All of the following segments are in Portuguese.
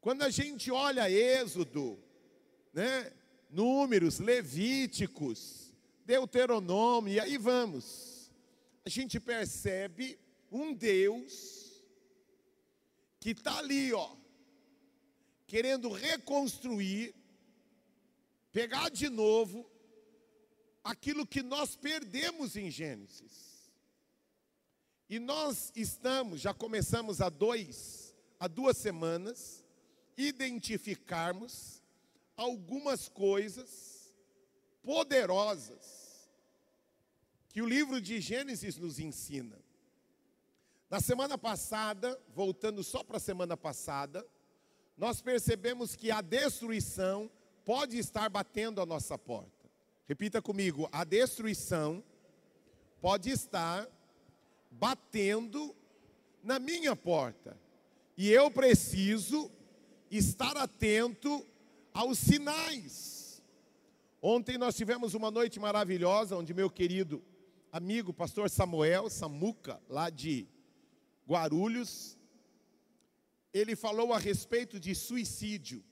Quando a gente olha Êxodo, né? Números, Levíticos, Deuteronômio, e aí vamos. A gente percebe um Deus que está ali, ó, querendo reconstruir, pegar de novo aquilo que nós perdemos em Gênesis. E nós estamos, já começamos há dois, há duas semanas, identificarmos algumas coisas poderosas que o livro de Gênesis nos ensina. Na semana passada, voltando só para a semana passada, nós percebemos que a destruição pode estar batendo a nossa porta. Repita comigo: a destruição pode estar batendo na minha porta. E eu preciso estar atento aos sinais. Ontem nós tivemos uma noite maravilhosa, onde meu querido amigo pastor Samuel Samuca, lá de Guarulhos, ele falou a respeito de suicídio.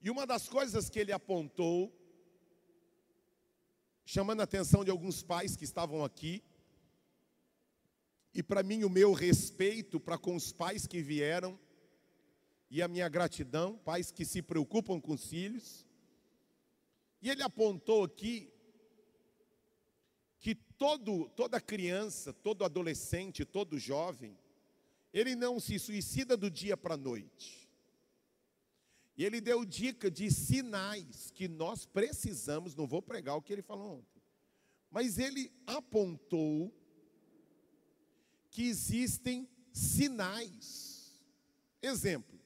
E uma das coisas que ele apontou, chamando a atenção de alguns pais que estavam aqui, e para mim o meu respeito para com os pais que vieram, e a minha gratidão, pais que se preocupam com os filhos. E ele apontou aqui que todo, toda criança, todo adolescente, todo jovem, ele não se suicida do dia para a noite. E ele deu dica de sinais que nós precisamos, não vou pregar o que ele falou ontem, mas ele apontou que existem sinais. Exemplo,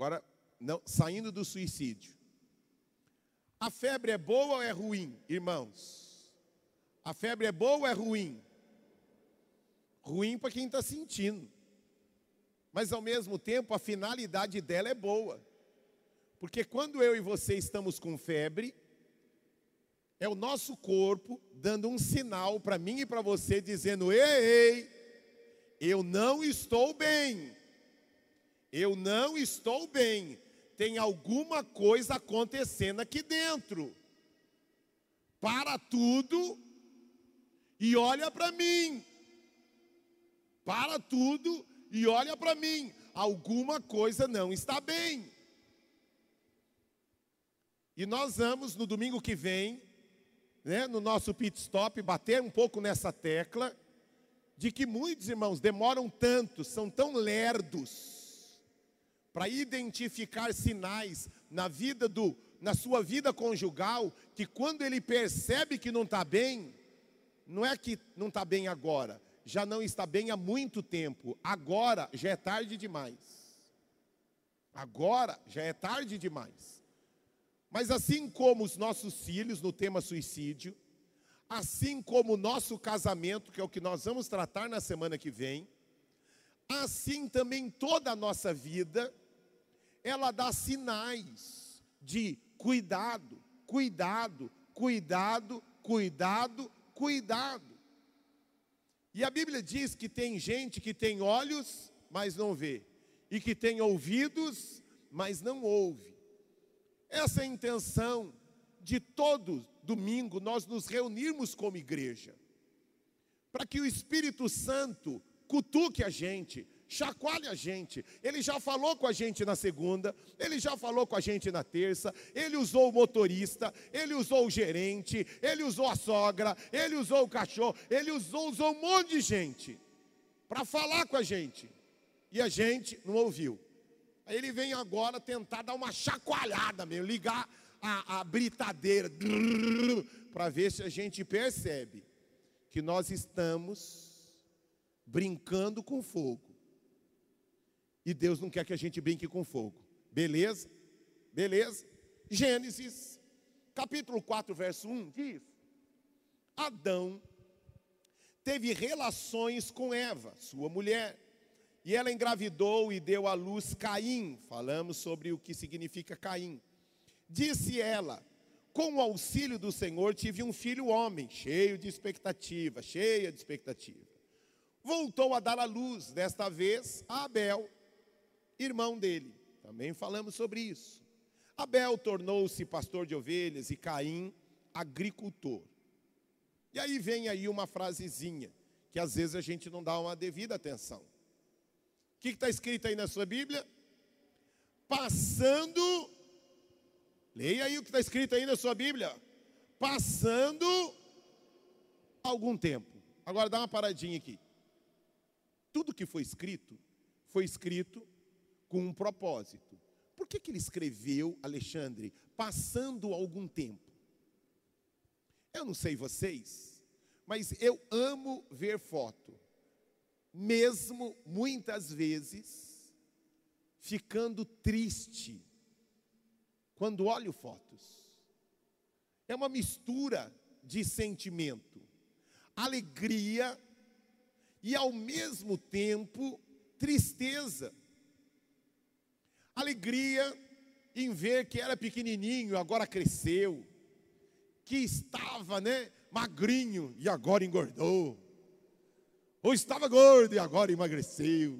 Agora, não, saindo do suicídio. A febre é boa ou é ruim, irmãos? A febre é boa ou é ruim? Ruim para quem está sentindo. Mas ao mesmo tempo, a finalidade dela é boa. Porque quando eu e você estamos com febre, é o nosso corpo dando um sinal para mim e para você, dizendo: ei, ei, eu não estou bem. Eu não estou bem. Tem alguma coisa acontecendo aqui dentro. Para tudo e olha para mim. Para tudo e olha para mim. Alguma coisa não está bem. E nós vamos no domingo que vem, né, no nosso pit stop, bater um pouco nessa tecla de que muitos irmãos demoram tanto, são tão lerdos para identificar sinais na vida do na sua vida conjugal, que quando ele percebe que não está bem, não é que não está bem agora, já não está bem há muito tempo. Agora já é tarde demais. Agora já é tarde demais. Mas assim como os nossos filhos no tema suicídio, assim como o nosso casamento, que é o que nós vamos tratar na semana que vem, assim também toda a nossa vida ela dá sinais de cuidado, cuidado, cuidado, cuidado, cuidado. E a Bíblia diz que tem gente que tem olhos, mas não vê, e que tem ouvidos, mas não ouve. Essa é a intenção de todo domingo nós nos reunirmos como igreja, para que o Espírito Santo cutuque a gente, chacoalhe a gente. Ele já falou com a gente na segunda, ele já falou com a gente na terça, ele usou o motorista, ele usou o gerente, ele usou a sogra, ele usou o cachorro, ele usou, usou um monte de gente para falar com a gente. E a gente não ouviu. Ele vem agora tentar dar uma chacoalhada mesmo, ligar a, a britadeira para ver se a gente percebe que nós estamos brincando com fogo. E Deus não quer que a gente brinque com fogo. Beleza? Beleza? Gênesis, capítulo 4, verso 1 diz: Adão teve relações com Eva, sua mulher, e ela engravidou e deu à luz Caim. Falamos sobre o que significa Caim. Disse ela: Com o auxílio do Senhor tive um filho homem, cheio de expectativa, cheia de expectativa. voltou a dar à luz, desta vez a Abel, irmão dele. Também falamos sobre isso. Abel tornou-se pastor de ovelhas e Caim agricultor. E aí vem aí uma frasezinha que às vezes a gente não dá uma devida atenção. O que está escrito aí na sua Bíblia? Passando, leia aí o que está escrito aí na sua Bíblia. Passando algum tempo. Agora dá uma paradinha aqui. Tudo que foi escrito, foi escrito com um propósito. Por que, que ele escreveu, Alexandre, passando algum tempo? Eu não sei vocês, mas eu amo ver foto, mesmo muitas vezes ficando triste quando olho fotos. É uma mistura de sentimento, alegria e ao mesmo tempo tristeza. Alegria em ver que era pequenininho, agora cresceu, que estava, né, magrinho e agora engordou. Ou estava gordo e agora emagreceu.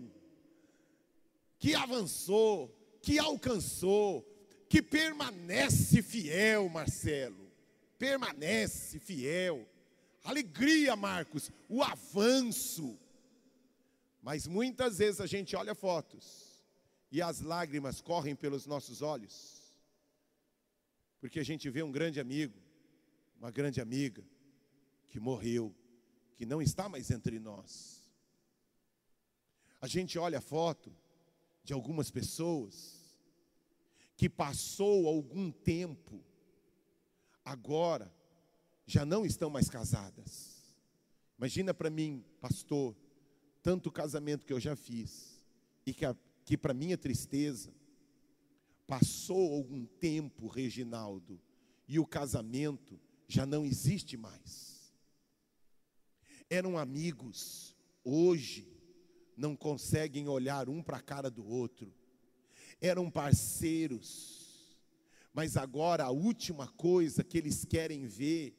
Que avançou, que alcançou, que permanece fiel, Marcelo. Permanece fiel Alegria, Marcos, o avanço. Mas muitas vezes a gente olha fotos e as lágrimas correm pelos nossos olhos, porque a gente vê um grande amigo, uma grande amiga, que morreu, que não está mais entre nós. A gente olha a foto de algumas pessoas que passou algum tempo, agora já não estão mais casadas. Imagina para mim, pastor, tanto casamento que eu já fiz, e que, que para minha tristeza, passou algum tempo, Reginaldo, e o casamento já não existe mais. Eram amigos, hoje não conseguem olhar um para a cara do outro. Eram parceiros, mas agora a última coisa que eles querem ver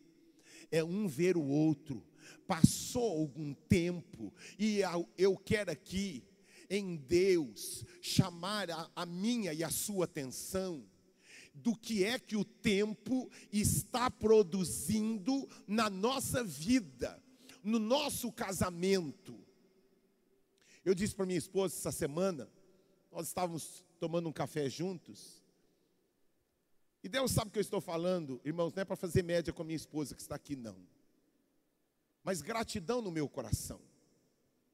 é um ver o outro. Passou algum tempo e eu quero aqui, em Deus, chamar a, a minha e a sua atenção do que é que o tempo está produzindo na nossa vida, no nosso casamento. Eu disse para minha esposa essa semana, nós estávamos tomando um café juntos, e Deus sabe o que eu estou falando, irmãos, não é para fazer média com a minha esposa que está aqui, não. Mas gratidão no meu coração.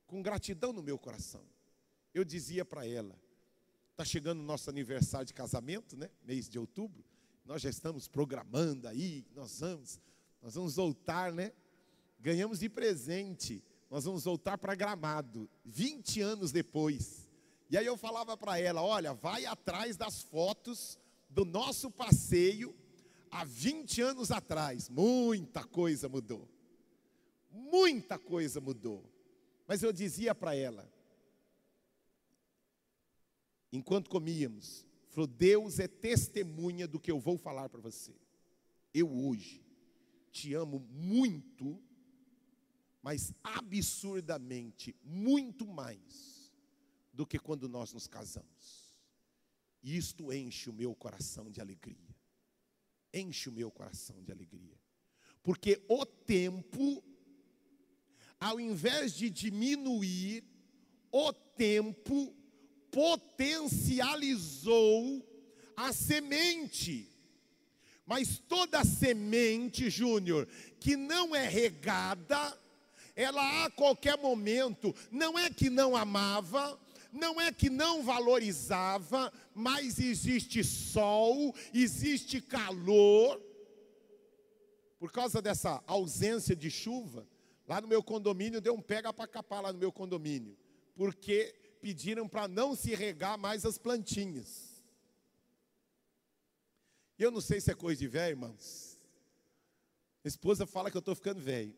Com gratidão no meu coração. Eu dizia para ela: está chegando o nosso aniversário de casamento, né? Mês de outubro. Nós já estamos programando aí, nós vamos, nós vamos voltar, né? Ganhamos de presente. Nós vamos voltar para Gramado, 20 anos depois. E aí eu falava para ela: olha, vai atrás das fotos do nosso passeio há 20 anos atrás. Muita coisa mudou. Muita coisa mudou. Mas eu dizia para ela, enquanto comíamos, falou: Deus é testemunha do que eu vou falar para você. Eu hoje te amo muito, mas absurdamente, muito mais do que quando nós nos casamos. E isto enche o meu coração de alegria. Enche o meu coração de alegria. Porque o tempo, ao invés de diminuir, o tempo potencializou a semente. Mas toda semente, Júnior, que não é regada, ela a qualquer momento, não é que não amava, não é que não valorizava, mas existe sol, existe calor. Por causa dessa ausência de chuva, lá no meu condomínio deu um pega para capar lá no meu condomínio, porque pediram para não se regar mais as plantinhas. E eu não sei se é coisa de velho, irmãos. Minha esposa fala que eu estou ficando velho.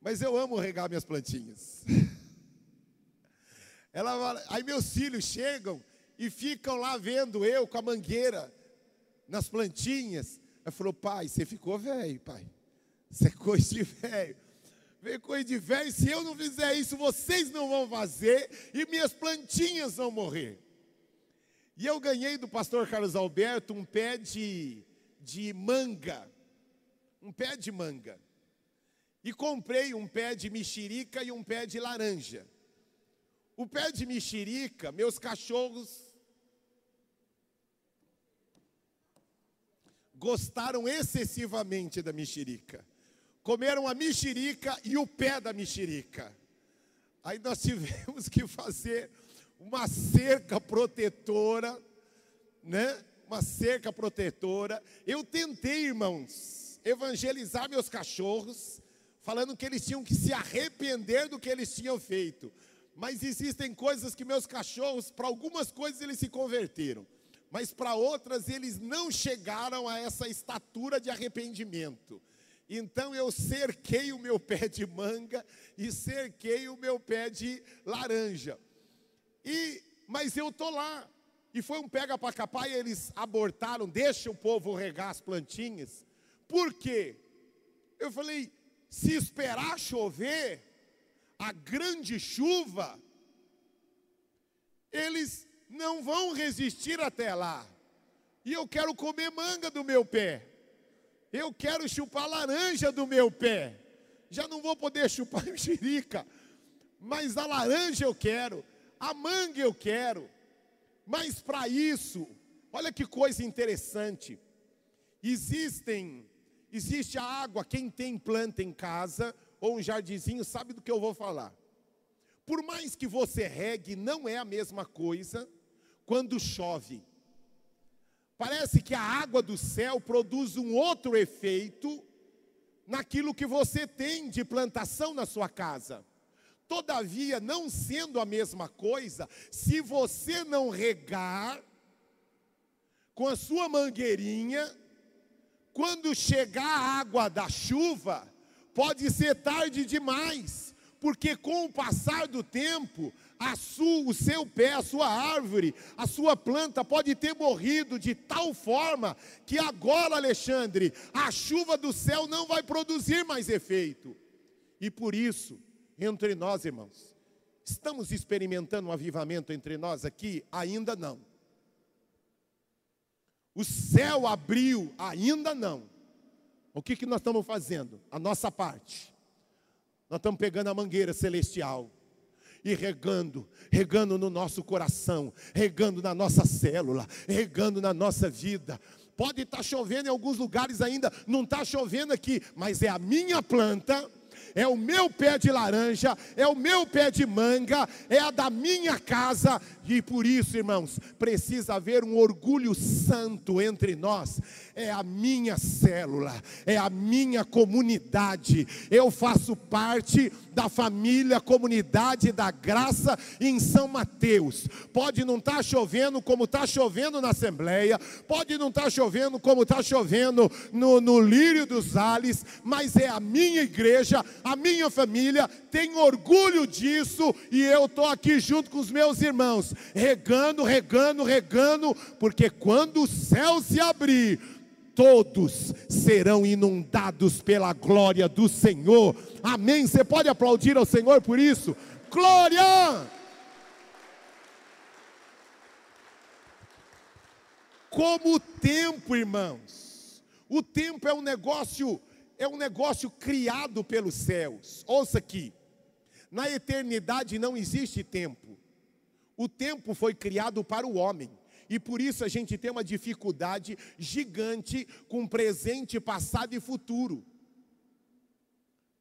Mas eu amo regar minhas plantinhas. Ela, aí meus filhos chegam e ficam lá vendo eu com a mangueira nas plantinhas. Ela falou, pai, você ficou velho, pai. Você é coisa de velho. Vem coisa de velho, se eu não fizer isso, vocês não vão fazer e minhas plantinhas vão morrer. E eu ganhei do pastor Carlos Alberto um pé de, de manga. Um pé de manga. E comprei um pé de mexerica e um pé de laranja. O pé de mexerica, meus cachorros gostaram excessivamente da mexerica comeram a mexerica e o pé da mexerica. Aí nós tivemos que fazer uma cerca protetora, né? Uma cerca protetora. Eu tentei, irmãos, evangelizar meus cachorros, falando que eles tinham que se arrepender do que eles tinham feito. Mas existem coisas que meus cachorros, para algumas coisas eles se converteram, mas para outras eles não chegaram a essa estatura de arrependimento. Então eu cerquei o meu pé de manga e cerquei o meu pé de laranja. E mas eu tô lá. E foi um pega para capar e eles abortaram, deixa o povo regar as plantinhas. Por quê? Eu falei, se esperar chover, a grande chuva, eles não vão resistir até lá. E eu quero comer manga do meu pé. Eu quero chupar laranja do meu pé. Já não vou poder chupar mexerica. Mas a laranja eu quero. A manga eu quero. Mas para isso, olha que coisa interessante. Existem, existe a água, quem tem planta em casa ou um jardinzinho sabe do que eu vou falar. Por mais que você regue, não é a mesma coisa quando chove. Parece que a água do céu produz um outro efeito naquilo que você tem de plantação na sua casa. Todavia, não sendo a mesma coisa, se você não regar com a sua mangueirinha, quando chegar a água da chuva, pode ser tarde demais, porque com o passar do tempo, sua, o seu pé, a sua árvore, a sua planta pode ter morrido de tal forma que agora, Alexandre, a chuva do céu não vai produzir mais efeito. E por isso, entre nós, irmãos, estamos experimentando um avivamento entre nós aqui? Ainda não. O céu abriu? Ainda não. O que, que nós estamos fazendo? A nossa parte. Nós estamos pegando a mangueira celestial e regando, regando no nosso coração, regando na nossa célula, regando na nossa vida. Pode estar tá chovendo em alguns lugares ainda, não está chovendo aqui, mas é a minha planta é o meu pé de laranja, é o meu pé de manga, é a da minha casa, e por isso, irmãos, precisa haver um orgulho santo entre nós. É a minha célula, é a minha comunidade. Eu faço parte da família, comunidade da graça em São Mateus. Pode não estar tá chovendo como está chovendo na Assembleia, pode não estar tá chovendo como está chovendo no, no Lírio dos Ales, mas é a minha igreja, a minha família tem orgulho disso e eu estou aqui junto com os meus irmãos, regando, regando, regando, porque quando o céu se abrir, todos serão inundados pela glória do Senhor. Amém. Você pode aplaudir ao Senhor por isso? Glória! Como o tempo, irmãos. O tempo é um negócio, é um negócio criado pelos céus. Ouça aqui. Na eternidade não existe tempo. O tempo foi criado para o homem. E por isso a gente tem uma dificuldade gigante com presente, passado e futuro.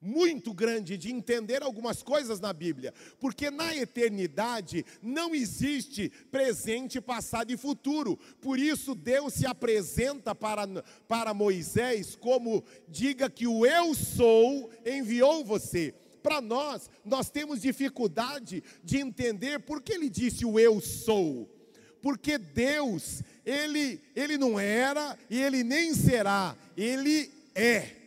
Muito grande de entender algumas coisas na Bíblia, porque na eternidade não existe presente, passado e futuro. Por isso Deus se apresenta para, para Moisés como: diga que o eu sou enviou você para nós, nós temos dificuldade de entender por que ele disse o eu sou porque Deus, ele, ele não era e ele nem será, ele é.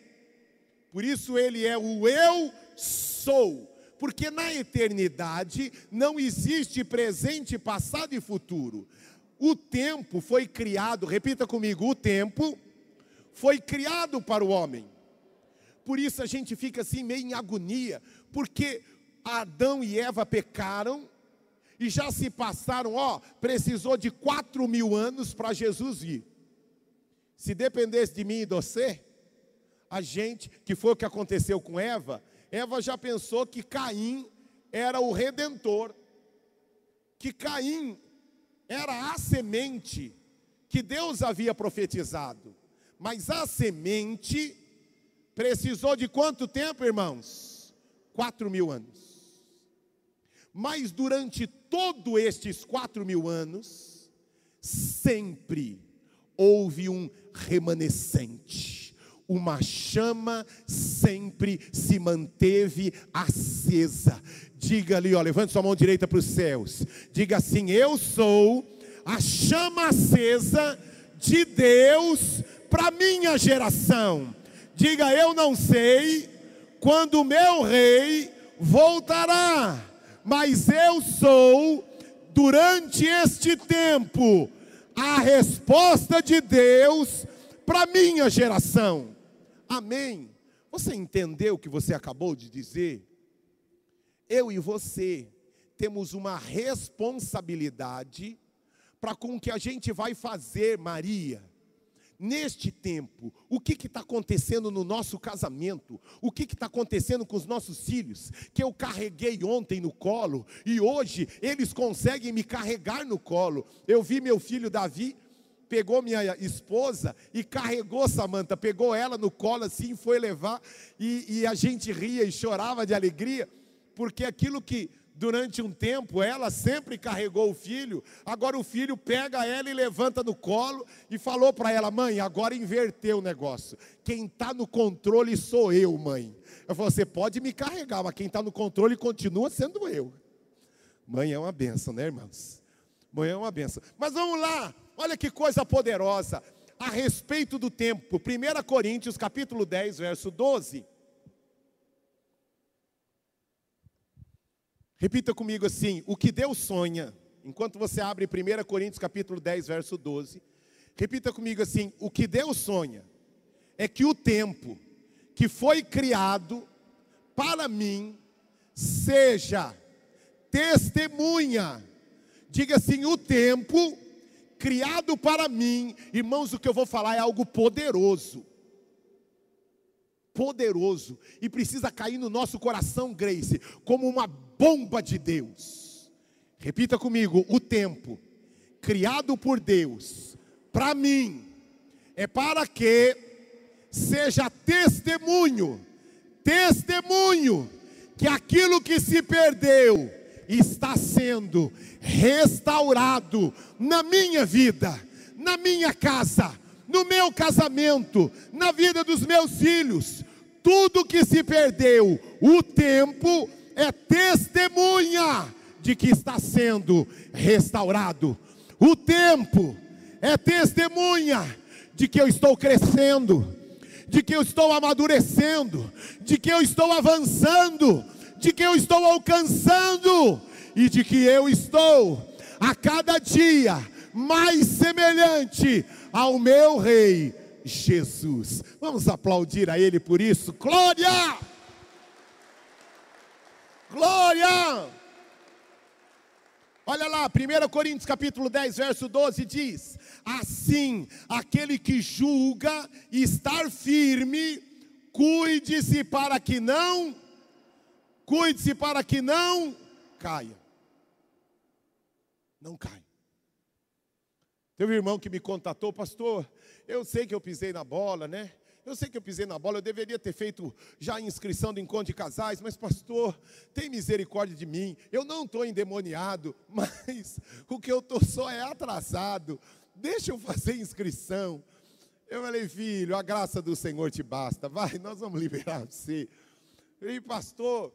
Por isso ele é o eu sou. Porque na eternidade não existe presente, passado e futuro. O tempo foi criado, repita comigo, o tempo foi criado para o homem. por isso a gente fica assim meio em agonia, porque Adão e Eva pecaram e já se passaram, ó, precisou de quatro mil anos para Jesus vir. Se dependesse de mim e de você, a gente, que foi o que aconteceu com Eva, Eva já pensou que Caim era o redentor, que Caim era a semente que Deus havia profetizado. Mas a semente precisou de quanto tempo, irmãos? Quatro mil anos. Mas durante todos estes quatro mil anos, sempre houve um remanescente, uma chama sempre se manteve acesa. Diga ali, ó, levante sua mão direita para os céus. Diga assim: Eu sou a chama acesa de Deus para minha geração. Diga: Eu não sei quando o meu rei voltará mas eu sou, durante este tempo, a resposta de Deus para minha geração. Amém. Você entendeu o que você acabou de dizer? Eu e você temos uma responsabilidade para com o que a gente vai fazer, Maria neste tempo, o que está acontecendo no nosso casamento, o que está acontecendo com os nossos filhos, que eu carreguei ontem no colo e hoje eles conseguem me carregar no colo. Eu vi meu filho Davi pegou minha esposa e carregou Samanta, pegou ela no colo assim, foi levar e, e a gente ria e chorava de alegria, porque aquilo que durante um tempo, ela sempre carregou o filho, agora o filho pega ela e levanta no colo e falou para ela: mãe, agora inverteu o negócio. Quem está no controle sou eu, mãe. Eu falei: você pode me carregar, mas quem está no controle continua sendo eu. Mãe é uma benção, né, irmãos? Mãe é uma benção. Mas vamos lá, olha que coisa poderosa a respeito do tempo. 1 Coríntios capítulo 10, verso 12. Repita comigo assim: o que Deus sonha, enquanto você abre 1 Coríntios capítulo 10, verso 12. Repita comigo assim: o que Deus sonha é que o tempo que foi criado para mim seja testemunha. Diga assim: o tempo criado para mim, irmãos, o que eu vou falar é algo poderoso poderoso e precisa cair no nosso coração, Grace, como uma bomba de Deus. Repita comigo: o tempo criado por Deus, para mim, é para que seja testemunho, testemunho, que aquilo que se perdeu está sendo restaurado na minha vida, na minha casa, no meu casamento, na vida dos meus filhos, tudo que se perdeu, o tempo é testemunha de que está sendo restaurado. O tempo é testemunha de que eu estou crescendo, de que eu estou amadurecendo, de que eu estou avançando, de que eu estou alcançando e de que eu estou a cada dia mais semelhante ao meu Rei Jesus. Vamos aplaudir a Ele por isso. Glória! Glória! Olha lá, 1 Coríntios capítulo 10, verso 12 diz: Assim, aquele que julga estar firme, cuide-se para que não, cuide-se para que não caia. Não caia. Teve um irmão que me contatou, pastor, eu sei que eu pisei na bola, né? Eu sei que eu pisei na bola, eu deveria ter feito já a inscrição do encontro de casais, mas pastor, tem misericórdia de mim. Eu não estou endemoniado, mas o que eu estou só é atrasado. Deixa eu fazer inscrição. Eu falei, filho, a graça do Senhor te basta. Vai, nós vamos liberar você. Falei, pastor,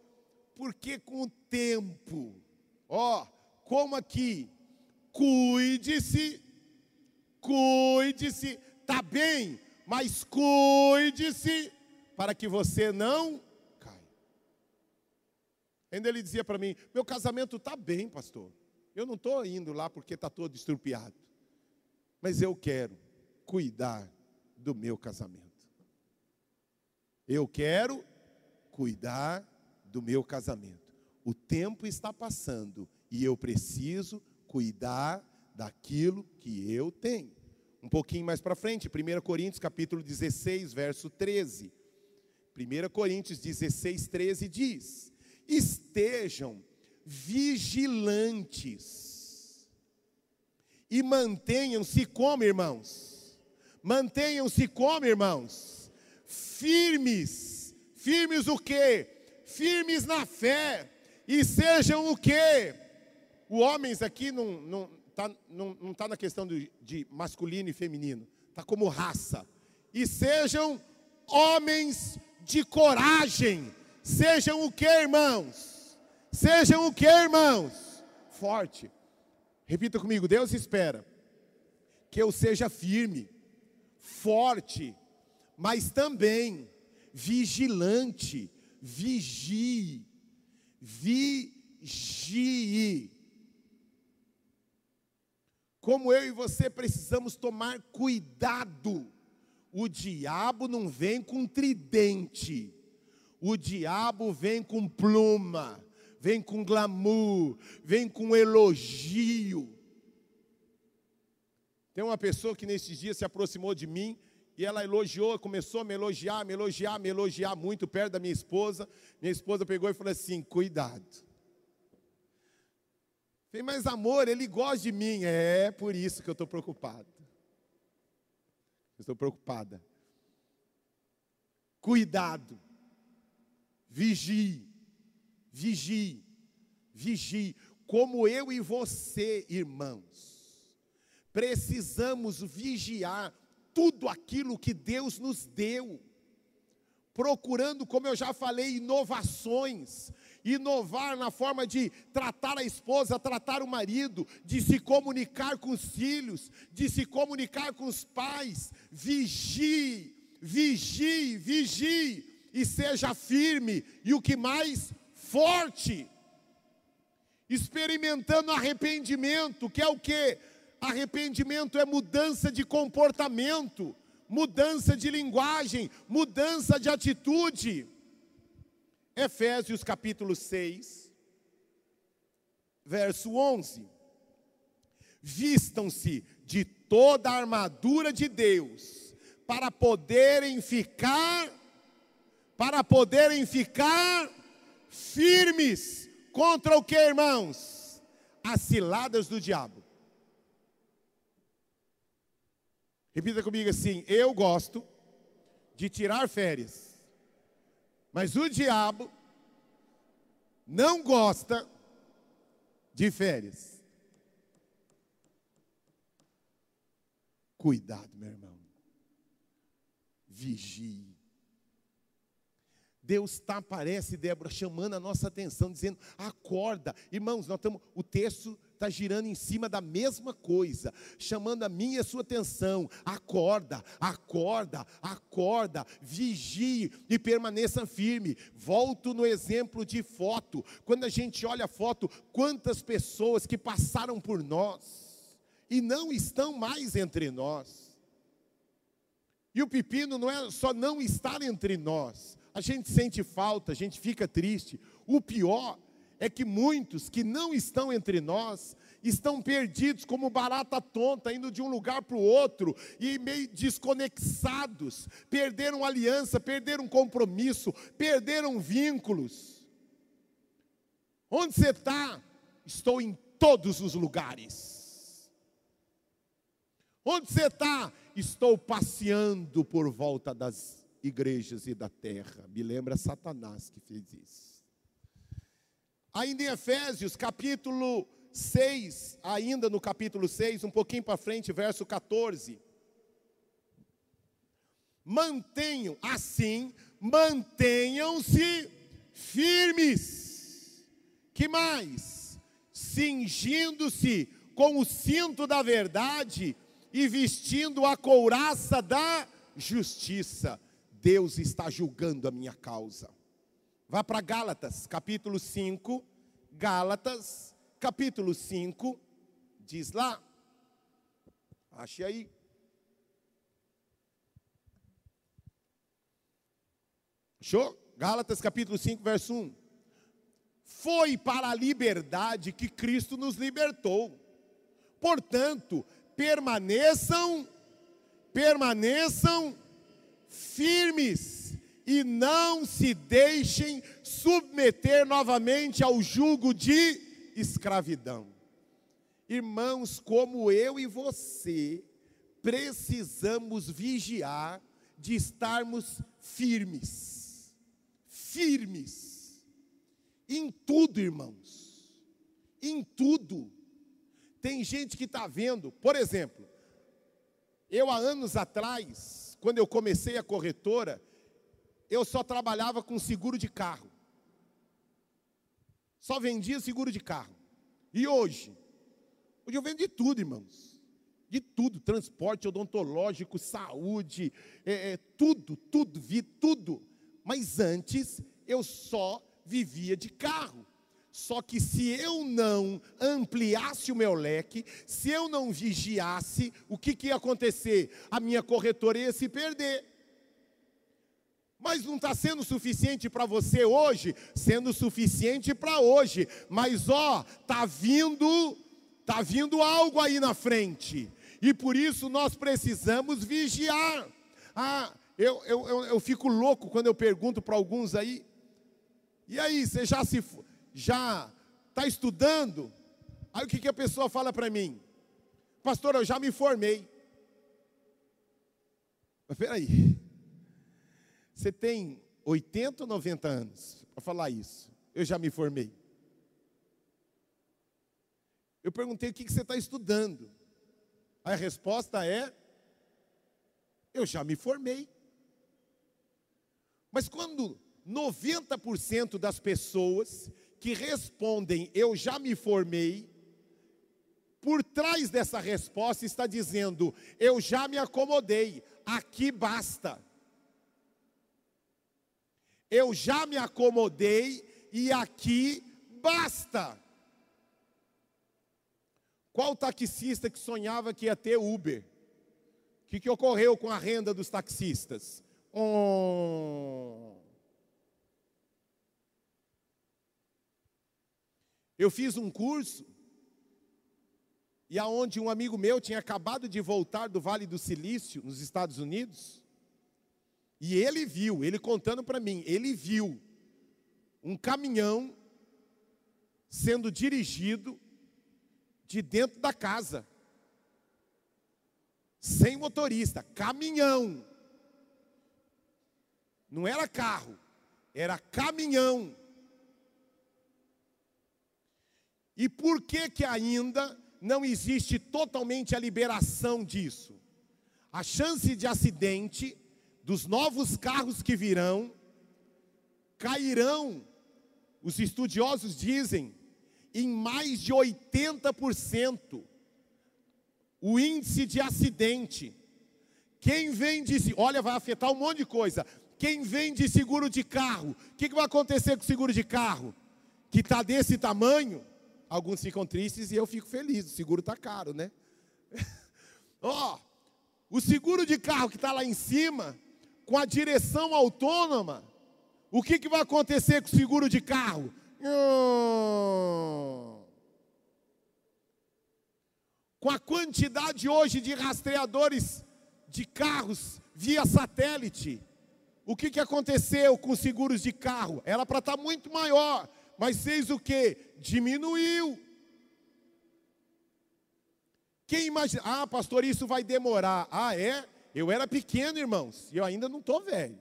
porque com o tempo, ó, como aqui, cuide-se, cuide-se está bem, mas cuide-se para que você não caia. Ainda ele dizia para mim: meu casamento está bem, pastor. Eu não estou indo lá porque está todo estrupiado. Mas eu quero cuidar do meu casamento. Eu quero cuidar do meu casamento. O tempo está passando e eu preciso cuidar daquilo que eu tenho. Um pouquinho mais para frente, 1 Coríntios capítulo 16, verso 13. 1 Coríntios 16, 13 diz: Estejam vigilantes e mantenham-se como, irmãos? Mantenham-se como, irmãos? Firmes. Firmes o quê? Firmes na fé. E sejam o quê? O homens aqui não, não, tá, não, não tá na questão de, de masculino e feminino, está como raça. E sejam homens de coragem. Sejam o que, irmãos? Sejam o que, irmãos? Forte. Repita comigo: Deus espera que eu seja firme, forte, mas também vigilante, vigie, vigie. Como eu e você precisamos tomar cuidado. O diabo não vem com tridente. O diabo vem com pluma, vem com glamour, vem com elogio. Tem uma pessoa que nesses dias se aproximou de mim e ela elogiou, começou a me elogiar, me elogiar, me elogiar muito perto da minha esposa. Minha esposa pegou e falou assim: cuidado. Falei, mas amor, ele gosta de mim. É por isso que eu estou preocupado. Estou preocupada. Cuidado. Vigie. Vigie. Vigie. Como eu e você, irmãos, precisamos vigiar tudo aquilo que Deus nos deu procurando, como eu já falei, inovações, inovar na forma de tratar a esposa, tratar o marido, de se comunicar com os filhos, de se comunicar com os pais. Vigie, vigie, vigie e seja firme e o que mais forte. Experimentando arrependimento, que é o que? Arrependimento é mudança de comportamento, mudança de linguagem, mudança de atitude. Efésios capítulo 6, verso 11. Vistam-se de toda a armadura de Deus, para poderem ficar, para poderem ficar firmes contra o que, irmãos? As ciladas do diabo. Repita comigo assim: eu gosto de tirar férias. Mas o diabo não gosta de férias. Cuidado, meu irmão. Vigie. Deus está, parece, Débora, chamando a nossa atenção, dizendo: acorda. Irmãos, nós estamos. O texto está girando em cima da mesma coisa, chamando a minha e a sua atenção. Acorda, acorda, acorda, vigie e permaneça firme. Volto no exemplo de foto. Quando a gente olha a foto, quantas pessoas que passaram por nós e não estão mais entre nós. E o pepino não é só não estar entre nós. A gente sente falta, a gente fica triste. O pior é que muitos que não estão entre nós estão perdidos como barata tonta, indo de um lugar para o outro e meio desconexados, perderam aliança, perderam compromisso, perderam vínculos. Onde você está? Estou em todos os lugares. Onde você está? Estou passeando por volta das igrejas e da terra. Me lembra Satanás que fez isso. Ainda em Efésios, capítulo 6, ainda no capítulo 6, um pouquinho para frente, verso 14. Mantenham, assim, mantenham-se firmes. Que mais? Cingindo-se com o cinto da verdade e vestindo a couraça da justiça. Deus está julgando a minha causa. Vá para Gálatas, capítulo 5. Gálatas, capítulo 5. Diz lá. Ache aí. Show? Gálatas capítulo 5, verso 1. Foi para a liberdade que Cristo nos libertou. Portanto, permaneçam, permaneçam firmes e não se deixem submeter novamente ao jugo de escravidão. Irmãos, como eu e você, precisamos vigiar de estarmos firmes. Firmes. Em tudo, irmãos. Em tudo. Tem gente que está vendo, por exemplo, eu há anos atrás, quando eu comecei a corretora, eu só trabalhava com seguro de carro. Só vendia seguro de carro. E hoje? Hoje eu vendo de tudo, irmãos. De tudo, transporte odontológico, saúde, é, é, tudo, tudo, vi tudo. Mas antes eu só vivia de carro. Só que se eu não ampliasse o meu leque, se eu não vigiasse, o que, que ia acontecer? A minha corretora ia se perder. Mas não está sendo suficiente para você hoje, sendo suficiente para hoje. Mas ó, tá vindo, tá vindo algo aí na frente. E por isso nós precisamos vigiar. Ah, eu, eu, eu, eu fico louco quando eu pergunto para alguns aí. E aí, você já se já está estudando, aí o que, que a pessoa fala para mim? Pastor, eu já me formei. Mas peraí, você tem 80 ou 90 anos para falar isso? Eu já me formei. Eu perguntei o que, você está estudando. A resposta é: eu já me formei. Mas quando 90% das pessoas que respondem eu já me formei, por trás dessa resposta está dizendo eu já me acomodei, aqui basta. Eu já me acomodei e aqui basta. Qual taxista que sonhava que ia ter Uber? O que, que ocorreu com a renda dos taxistas? Oh. Eu fiz um curso e aonde um amigo meu tinha acabado de voltar do Vale do Silício, nos Estados Unidos, e ele viu, ele contando para mim, ele viu um caminhão sendo dirigido de dentro da casa, sem motorista, caminhão. Não era carro, era caminhão. E por que que ainda não existe totalmente a liberação disso? A chance de acidente dos novos carros que virão cairão, os estudiosos dizem, em mais de 80% o índice de acidente. Quem vende, olha, vai afetar um monte de coisa. Quem vende seguro de carro, o que, que vai acontecer com o seguro de carro? Que está desse tamanho, Alguns ficam tristes e eu fico feliz, o seguro está caro, né? Ó, oh, o seguro de carro que está lá em cima, com a direção autônoma, o que, que vai acontecer com o seguro de carro? Com a quantidade hoje de rastreadores de carros via satélite, o que, que aconteceu com seguros de carro? Era para estar tá muito maior mas fez o que? Diminuiu. Quem imagina? Ah, pastor, isso vai demorar. Ah, é? Eu era pequeno, irmãos, e eu ainda não estou velho.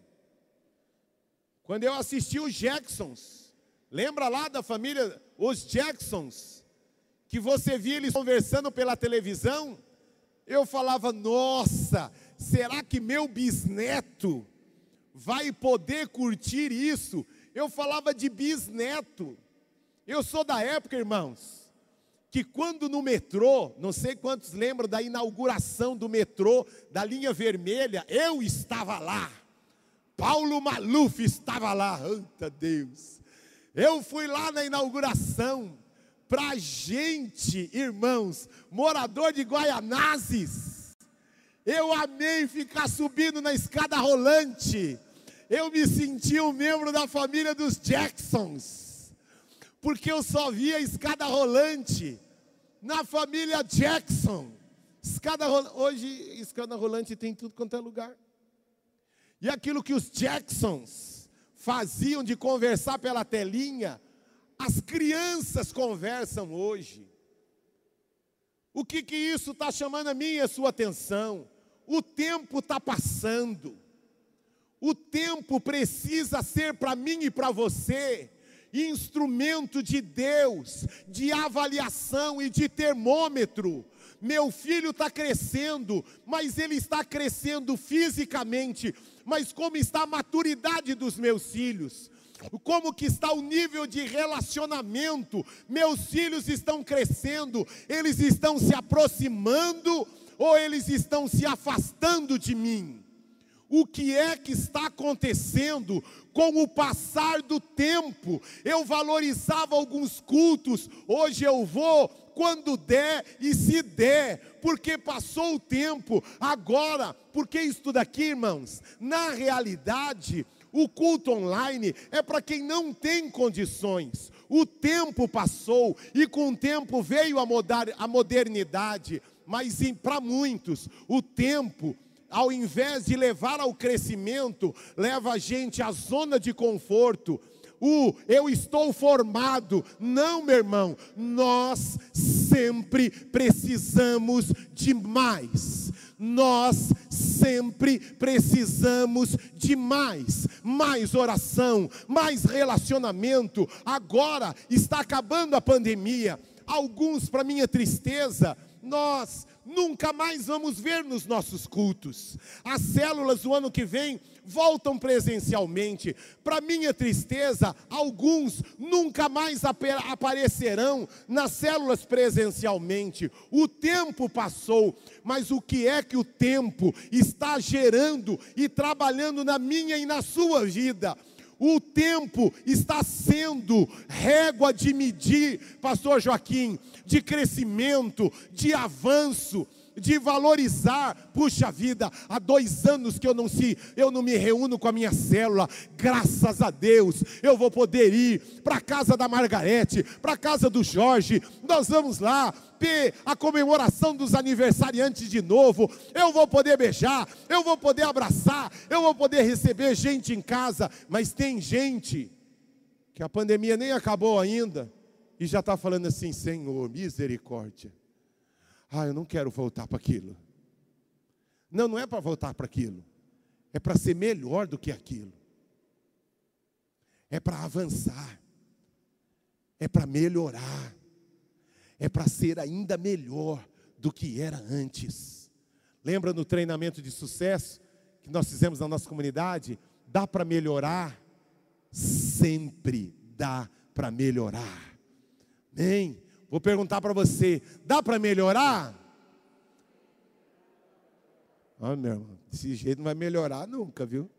Quando eu assisti os Jacksons, lembra lá da família, os Jacksons, que você via eles conversando pela televisão? Eu falava, nossa, será que meu bisneto vai poder curtir isso? eu falava de bisneto. Eu sou da época, irmãos, que quando no metrô, não sei quantos lembram da inauguração do metrô, da linha vermelha, eu estava lá. Paulo Maluf estava lá, anta Deus. Eu fui lá na inauguração, para gente, irmãos, morador de Guaianazes. Eu amei ficar subindo na escada rolante eu me sentia um membro da família dos Jacksons, porque eu só via escada rolante na família Jackson. Escada hoje escada rolante tem tudo quanto é lugar. E aquilo que os Jacksons faziam de conversar pela telinha, as crianças conversam hoje. O que que isso está chamando a minha e a sua atenção? O tempo está passando. O tempo precisa ser para mim e para você instrumento de Deus, de avaliação e de termômetro. Meu filho está crescendo, mas ele está crescendo fisicamente, mas como está a maturidade dos meus filhos? como que está o nível de relacionamento. Meus filhos estão crescendo, eles estão se aproximando ou eles estão se afastando de mim? O que é que está acontecendo com o passar do tempo? Eu valorizava alguns cultos, hoje eu vou quando der e se der, porque passou o tempo. Agora, por que isso daqui, irmãos? Na realidade, o culto online é para quem não tem condições. O tempo passou e com o tempo veio a modernidade, mas para muitos o tempo ao invés de levar ao crescimento, leva a gente à zona de conforto. O eu estou formado. Não, meu irmão, nós sempre precisamos de mais nós sempre precisamos de mais, mais oração, mais relacionamento. Agora está acabando a pandemia. Alguns, para minha tristeza, nós nunca mais vamos ver nos nossos cultos. As células do ano que vem voltam presencialmente. Para minha tristeza, alguns nunca mais aparecerão nas células presencialmente. O tempo passou, mas o que é que o tempo está gerando e trabalhando na minha e na sua vida? O tempo está sendo régua de medir, Pastor Joaquim, de crescimento, de avanço de valorizar. Puxa vida, há dois anos que eu não se, eu não me reúno com a minha célula. Graças a Deus, eu vou poder ir para a casa da Margarete, para a casa do Jorge. Nós vamos lá ter a comemoração dos aniversariantes de novo. Eu vou poder beijar, eu vou poder abraçar, eu vou poder receber gente em casa. Mas tem gente que a pandemia nem acabou ainda e já está falando assim: Senhor, misericórdia. Ah, eu não quero voltar para aquilo. Não, não é para voltar para aquilo. É para ser melhor do que aquilo. É para avançar. É para melhorar. É para ser ainda melhor do que era antes. Lembra no treinamento de sucesso que nós fizemos na nossa comunidade? Dá para melhorar? Sempre dá para melhorar. Amém? Vou perguntar para você: dá para melhorar? Ah, meu irmão, desse jeito não vai melhorar nunca, viu?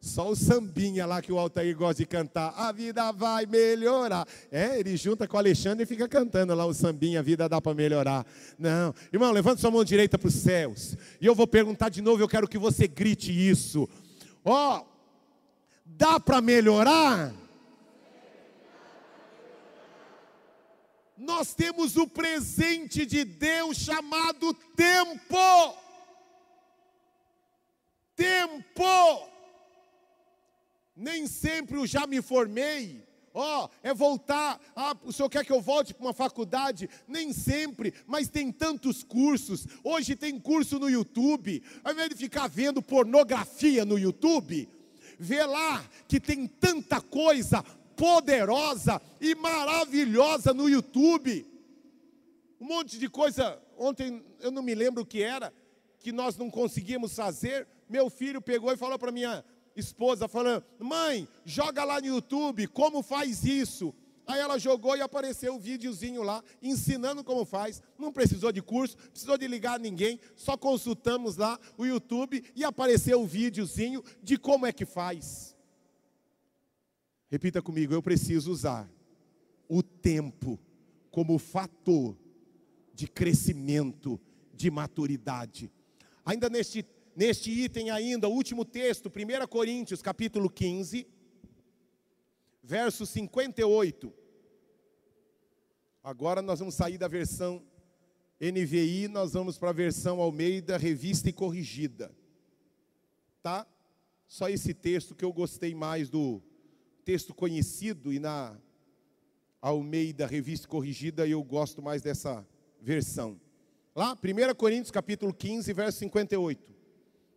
Só o sambinha lá que o Altair gosta de cantar, a vida vai melhorar. É, ele junta com o Alexandre e fica cantando lá o sambinha, a vida dá para melhorar. Não, irmão, levanta sua mão direita para os céus. E eu vou perguntar de novo, eu quero que você grite isso. Ó, oh, dá para melhorar? Nós temos o presente de Deus chamado tempo. Tempo. Nem sempre o já me formei. Ó, oh, é voltar. Ah, o senhor quer que eu volte para uma faculdade? Nem sempre, mas tem tantos cursos. Hoje tem curso no YouTube. Ao invés de ficar vendo pornografia no YouTube, vê lá que tem tanta coisa poderosa e maravilhosa no YouTube. Um monte de coisa, ontem eu não me lembro o que era, que nós não conseguimos fazer. Meu filho pegou e falou para minha esposa, falando: Mãe, joga lá no YouTube, como faz isso? Aí ela jogou e apareceu o um videozinho lá, ensinando como faz. Não precisou de curso, precisou de ligar ninguém, só consultamos lá o YouTube e apareceu o um videozinho de como é que faz. Repita comigo, eu preciso usar o tempo como fator de crescimento, de maturidade. Ainda neste neste item ainda, o último texto, 1 Coríntios, capítulo 15, verso 58. Agora nós vamos sair da versão NVI, nós vamos para a versão Almeida, revista e corrigida. Tá? Só esse texto que eu gostei mais do texto conhecido e na Almeida, revista corrigida, eu gosto mais dessa versão. Lá, 1 Coríntios capítulo 15, verso 58.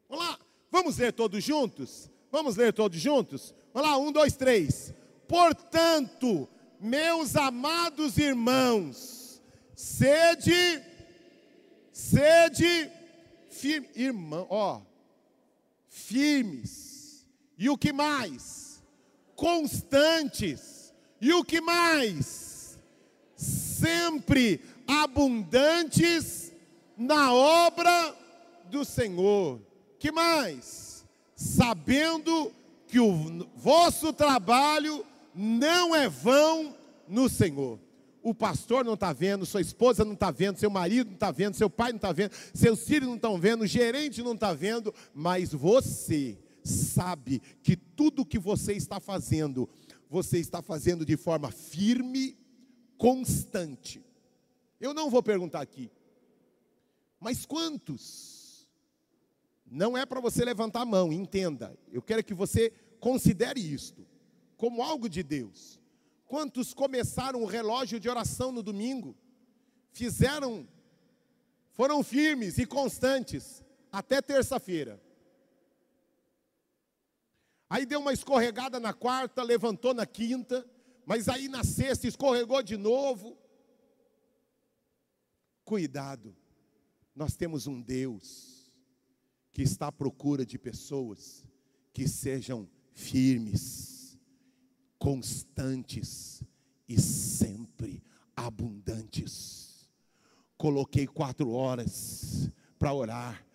Vamos lá, vamos ler todos juntos? Vamos ler todos juntos? Vamos lá, um, dois, três. Portanto, meus amados irmãos, sede, sede, firme, irmão, ó, firmes. E o que mais? Constantes. E o que mais? Sempre abundantes na obra do Senhor. Que mais? Sabendo que o vosso trabalho não é vão no Senhor. O pastor não está vendo, sua esposa não está vendo, seu marido não está vendo, seu pai não está vendo, seus filhos não estão vendo, o gerente não está vendo, mas você sabe que tudo que você está fazendo, você está fazendo de forma firme, constante. Eu não vou perguntar aqui, mas quantos? Não é para você levantar a mão, entenda. Eu quero que você considere isto como algo de Deus. Quantos começaram o relógio de oração no domingo? Fizeram, foram firmes e constantes até terça-feira. Aí deu uma escorregada na quarta, levantou na quinta, mas aí na sexta escorregou de novo. Cuidado, nós temos um Deus que está à procura de pessoas que sejam firmes constantes e sempre abundantes. Coloquei quatro horas para orar,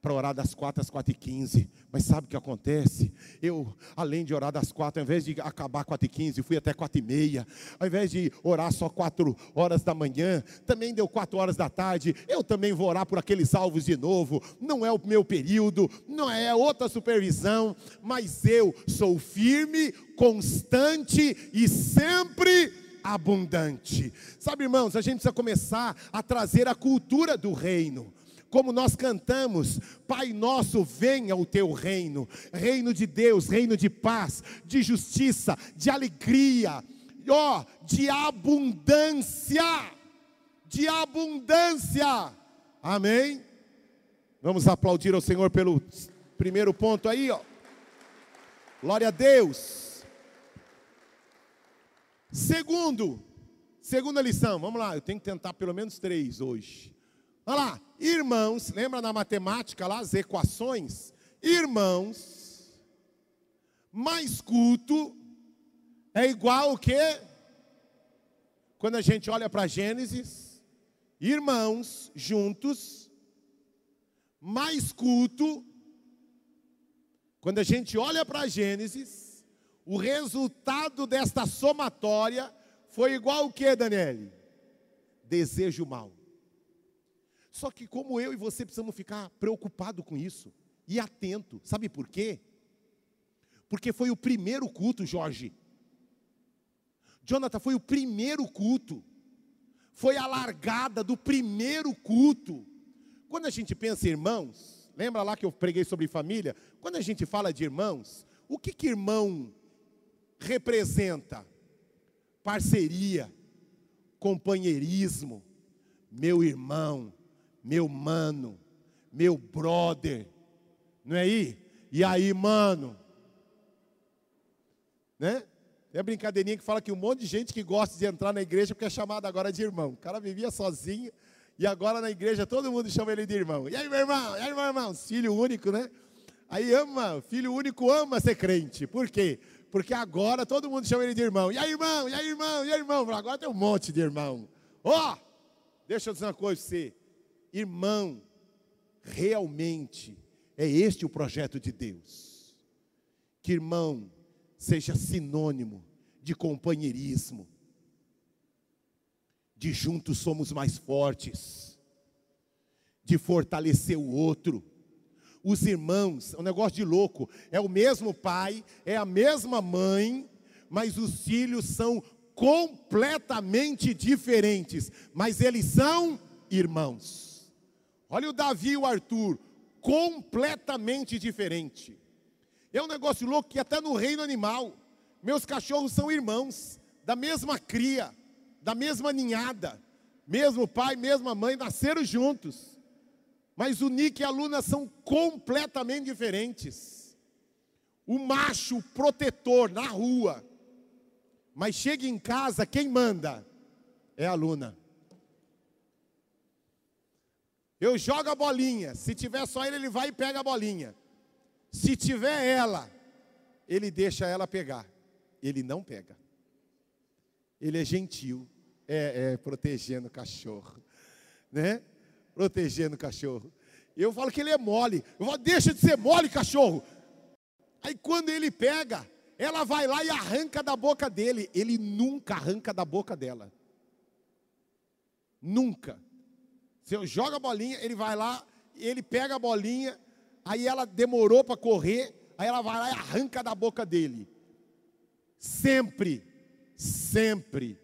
para orar das quatro às quatro e quinze. Mas sabe o que acontece? Eu, além de orar das quatro, ao invés de acabar quatro e quinze, fui até quatro e meia. Ao invés de orar só quatro horas da manhã, também deu quatro horas da tarde. Eu também vou orar por aqueles alvos de novo. Não é o meu período, não é outra supervisão, mas eu sou firme, constante e sempre abundante. Sabe, irmãos, a gente precisa começar a trazer a cultura do reino como nós cantamos, Pai nosso, venha o teu reino, reino de Deus, reino de paz, de justiça, de alegria, ó, de abundância, de abundância. Amém? Vamos aplaudir ao Senhor pelo primeiro ponto aí, ó. Glória a Deus. Segundo, segunda lição, vamos lá, eu tenho que tentar pelo menos três hoje. Olha lá, irmãos, lembra na matemática lá as equações? Irmãos, mais culto é igual o quê? Quando a gente olha para Gênesis, irmãos juntos, mais culto. Quando a gente olha para Gênesis, o resultado desta somatória foi igual o que, Daniele? Desejo mal. Só que como eu e você precisamos ficar preocupado com isso e atento. Sabe por quê? Porque foi o primeiro culto, Jorge. Jonathan, foi o primeiro culto. Foi a largada do primeiro culto. Quando a gente pensa em irmãos, lembra lá que eu preguei sobre família? Quando a gente fala de irmãos, o que que irmão representa? Parceria, companheirismo, meu irmão, meu mano, meu brother, não é aí? E aí, mano? Né? Tem a brincadeirinha que fala que um monte de gente que gosta de entrar na igreja porque é chamado agora de irmão. O cara vivia sozinho e agora na igreja todo mundo chama ele de irmão. E aí, meu irmão? E aí, meu irmão? Filho único, né? Aí ama, filho único ama ser crente. Por quê? Porque agora todo mundo chama ele de irmão. E aí, irmão? E aí, irmão? E aí, irmão? Agora tem um monte de irmão. Ó, oh, deixa eu dizer uma coisa para você. Irmão, realmente é este o projeto de Deus. Que irmão seja sinônimo de companheirismo, de juntos somos mais fortes, de fortalecer o outro. Os irmãos, é um negócio de louco. É o mesmo pai, é a mesma mãe, mas os filhos são completamente diferentes, mas eles são irmãos. Olha o Davi e o Arthur, completamente diferente. É um negócio louco que até no reino animal, meus cachorros são irmãos, da mesma cria, da mesma ninhada, mesmo pai, mesma mãe, nasceram juntos. Mas o Nick e a Luna são completamente diferentes. O macho protetor na rua, mas chega em casa, quem manda? É a Luna. Eu jogo a bolinha. Se tiver só ele, ele vai e pega a bolinha. Se tiver ela, ele deixa ela pegar. Ele não pega. Ele é gentil. É, é protegendo o cachorro. Né? Protegendo o cachorro. Eu falo que ele é mole. Eu falo, deixa de ser mole, cachorro. Aí quando ele pega, ela vai lá e arranca da boca dele. Ele nunca arranca da boca dela. Nunca. Eu jogo a bolinha, ele vai lá, ele pega a bolinha, aí ela demorou para correr, aí ela vai lá e arranca da boca dele. Sempre, sempre.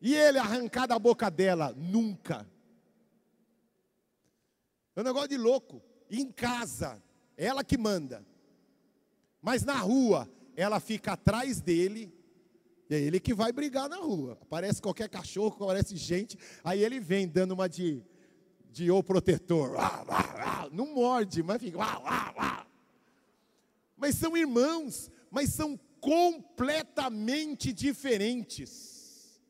E ele arrancar da boca dela, nunca. É um negócio de louco. Em casa, ela que manda. Mas na rua, ela fica atrás dele, e é ele que vai brigar na rua. Aparece qualquer cachorro, aparece gente, aí ele vem dando uma de, de o protetor. Não morde, mas fica. Mas são irmãos, mas são completamente diferentes.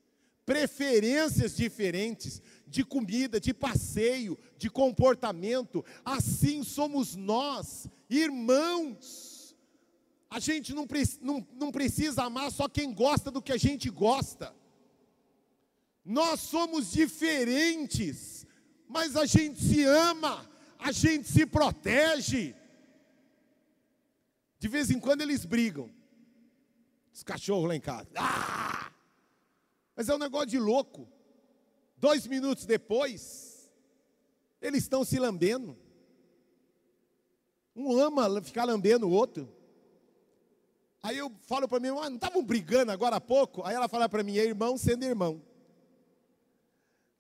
Preferências diferentes de comida, de passeio, de comportamento. Assim somos nós, irmãos. A gente não, não, não precisa amar só quem gosta do que a gente gosta. Nós somos diferentes, mas a gente se ama, a gente se protege. De vez em quando eles brigam. Os cachorros lá em casa. Ah! Mas é um negócio de louco. Dois minutos depois, eles estão se lambendo. Um ama ficar lambendo o outro. Aí eu falo para mim, ah, não estavam brigando agora há pouco? Aí ela fala para mim, é irmão sendo irmão.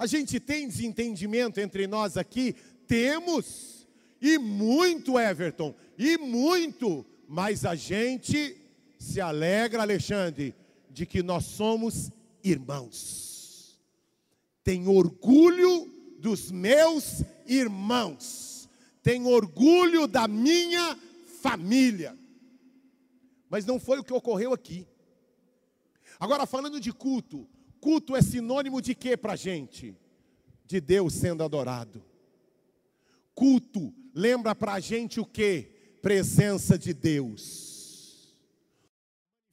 A gente tem desentendimento entre nós aqui? Temos, e muito, Everton, e muito, mas a gente se alegra, Alexandre, de que nós somos irmãos. Tenho orgulho dos meus irmãos, tenho orgulho da minha família. Mas não foi o que ocorreu aqui. Agora, falando de culto, culto é sinônimo de quê para a gente? De Deus sendo adorado. Culto lembra para a gente o que? Presença de Deus.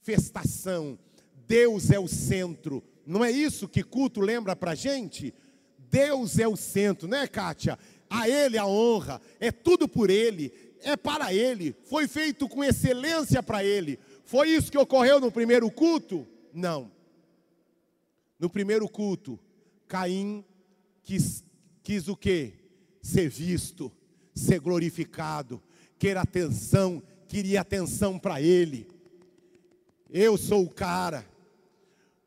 Manifestação. Deus é o centro. Não é isso que culto lembra para a gente? Deus é o centro, né, Kátia? A Ele a honra, é tudo por Ele, é para Ele, foi feito com excelência para Ele. Foi isso que ocorreu no primeiro culto? Não. No primeiro culto, Caim quis, quis o quê? Ser visto, ser glorificado, querer atenção, queria atenção para ele. Eu sou o cara.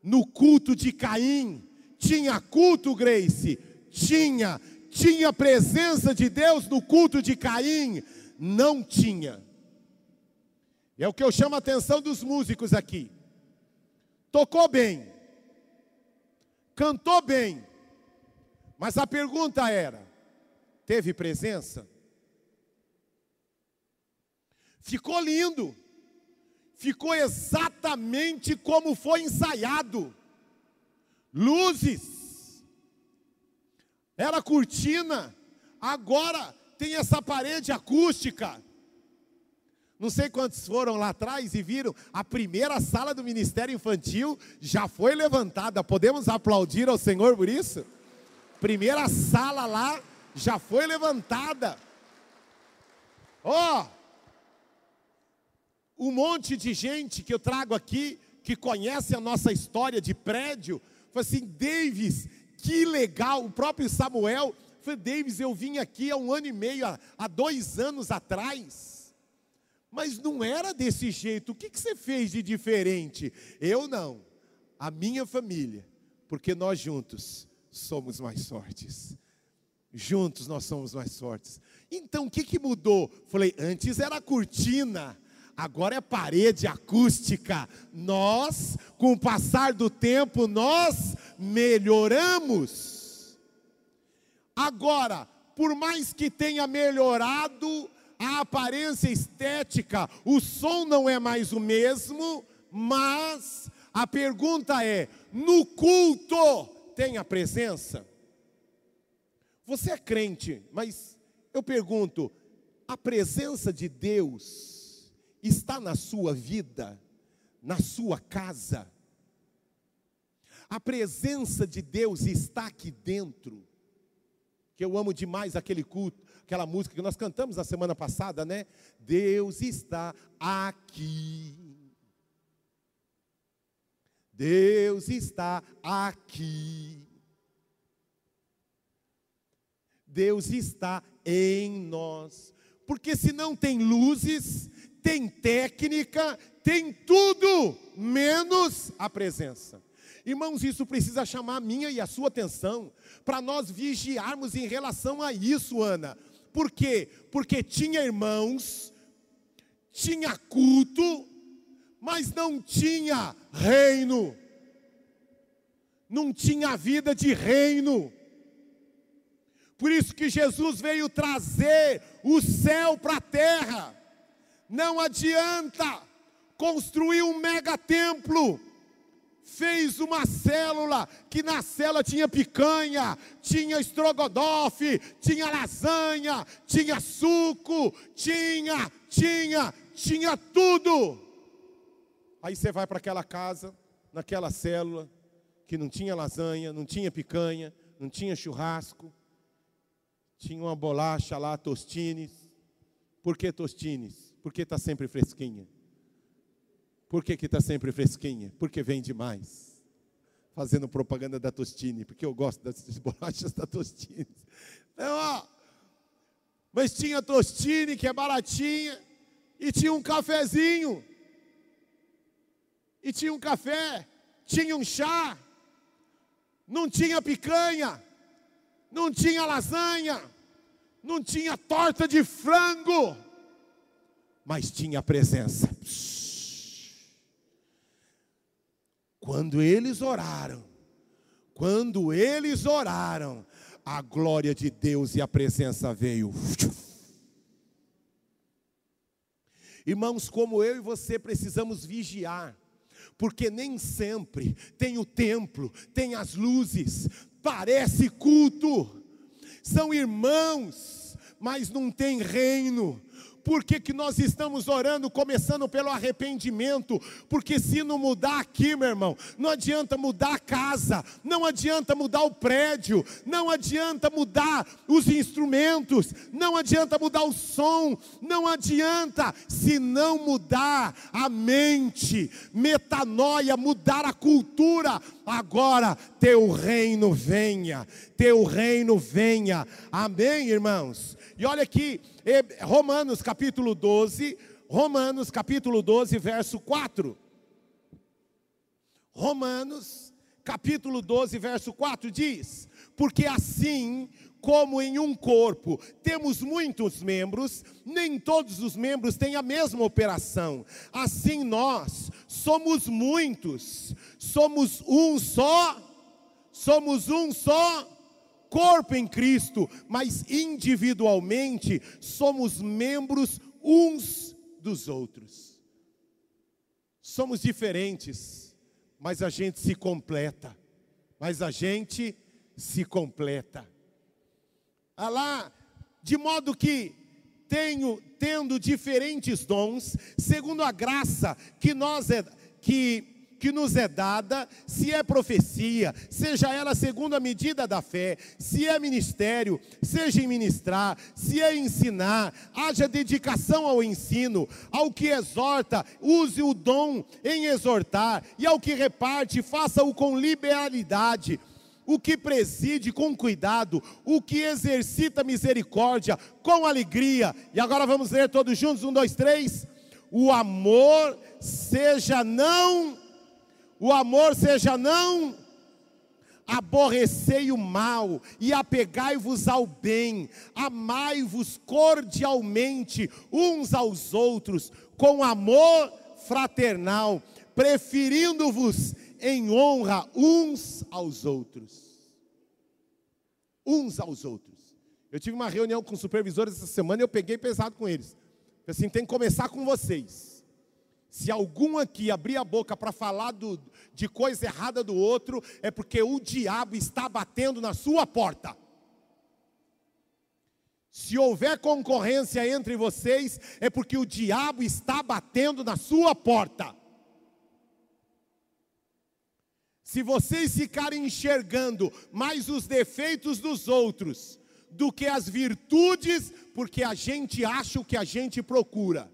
No culto de Caim, tinha culto, Grace? Tinha. Tinha presença de Deus no culto de Caim? não tinha. É o que eu chamo a atenção dos músicos aqui. Tocou bem, cantou bem, mas a pergunta era: teve presença? Ficou lindo, ficou exatamente como foi ensaiado. Luzes, era cortina, agora tem essa parede acústica. Não sei quantos foram lá atrás e viram, a primeira sala do Ministério Infantil já foi levantada. Podemos aplaudir ao Senhor por isso? Primeira sala lá já foi levantada. Ó, oh, um monte de gente que eu trago aqui, que conhece a nossa história de prédio, falou assim: Davis, que legal. O próprio Samuel Falei, Davis, eu vim aqui há um ano e meio, há, há dois anos atrás. Mas não era desse jeito. O que, que você fez de diferente? Eu não. A minha família. Porque nós juntos somos mais fortes. Juntos nós somos mais fortes. Então o que, que mudou? Falei, antes era cortina agora é parede acústica. Nós, com o passar do tempo, nós melhoramos. Agora, por mais que tenha melhorado a aparência estética, o som não é mais o mesmo, mas a pergunta é: no culto tem a presença? Você é crente, mas eu pergunto, a presença de Deus está na sua vida, na sua casa. A presença de Deus está aqui dentro. Que eu amo demais aquele culto, aquela música que nós cantamos na semana passada, né? Deus está aqui. Deus está aqui. Deus está em nós. Porque se não tem luzes, tem técnica, tem tudo, menos a presença. Irmãos, isso precisa chamar a minha e a sua atenção, para nós vigiarmos em relação a isso, Ana. Por quê? Porque tinha irmãos, tinha culto, mas não tinha reino, não tinha vida de reino. Por isso que Jesus veio trazer o céu para a terra. Não adianta construir um mega templo. Fez uma célula, que na célula tinha picanha, tinha estrogonofe, tinha lasanha, tinha suco, tinha, tinha, tinha tudo. Aí você vai para aquela casa, naquela célula, que não tinha lasanha, não tinha picanha, não tinha churrasco, tinha uma bolacha lá, tostines. Por que tostines? Porque está sempre fresquinha. Por que está sempre fresquinha? Porque vende mais. Fazendo propaganda da Tostine, porque eu gosto das bolachas da Tostine. Então, ó, mas tinha Tostine, que é baratinha, e tinha um cafezinho. E tinha um café, tinha um chá, não tinha picanha, não tinha lasanha, não tinha torta de frango mas tinha presença. Quando eles oraram, quando eles oraram, a glória de Deus e a presença veio. Irmãos, como eu e você precisamos vigiar, porque nem sempre tem o templo, tem as luzes, parece culto, são irmãos, mas não tem reino, por que, que nós estamos orando, começando pelo arrependimento? Porque se não mudar aqui, meu irmão, não adianta mudar a casa, não adianta mudar o prédio, não adianta mudar os instrumentos, não adianta mudar o som, não adianta se não mudar a mente, metanoia, mudar a cultura. Agora teu reino venha, teu reino venha. Amém, irmãos? E olha aqui, Romanos capítulo 12, Romanos capítulo 12, verso 4. Romanos capítulo 12, verso 4 diz: Porque assim como em um corpo temos muitos membros, nem todos os membros têm a mesma operação. Assim nós somos muitos, somos um só, somos um só corpo em Cristo, mas individualmente somos membros uns dos outros. Somos diferentes, mas a gente se completa. Mas a gente se completa. Ah lá, de modo que tenho tendo diferentes dons, segundo a graça que nós é, que que nos é dada, se é profecia, seja ela segundo a medida da fé, se é ministério, seja em ministrar, se é ensinar, haja dedicação ao ensino, ao que exorta, use o dom em exortar, e ao que reparte, faça-o com liberalidade o que preside com cuidado, o que exercita misericórdia com alegria. E agora vamos ler todos juntos: um, dois, três. O amor seja não, o amor seja não aborrecei o mal e apegai-vos ao bem, amai-vos cordialmente uns aos outros, com amor fraternal, preferindo-vos em honra uns aos outros. Uns aos outros. Eu tive uma reunião com supervisores essa semana e eu peguei pesado com eles. Assim, tem que começar com vocês. Se algum aqui abrir a boca para falar do, de coisa errada do outro, é porque o diabo está batendo na sua porta. Se houver concorrência entre vocês, é porque o diabo está batendo na sua porta. Se vocês ficarem enxergando mais os defeitos dos outros do que as virtudes, porque a gente acha o que a gente procura.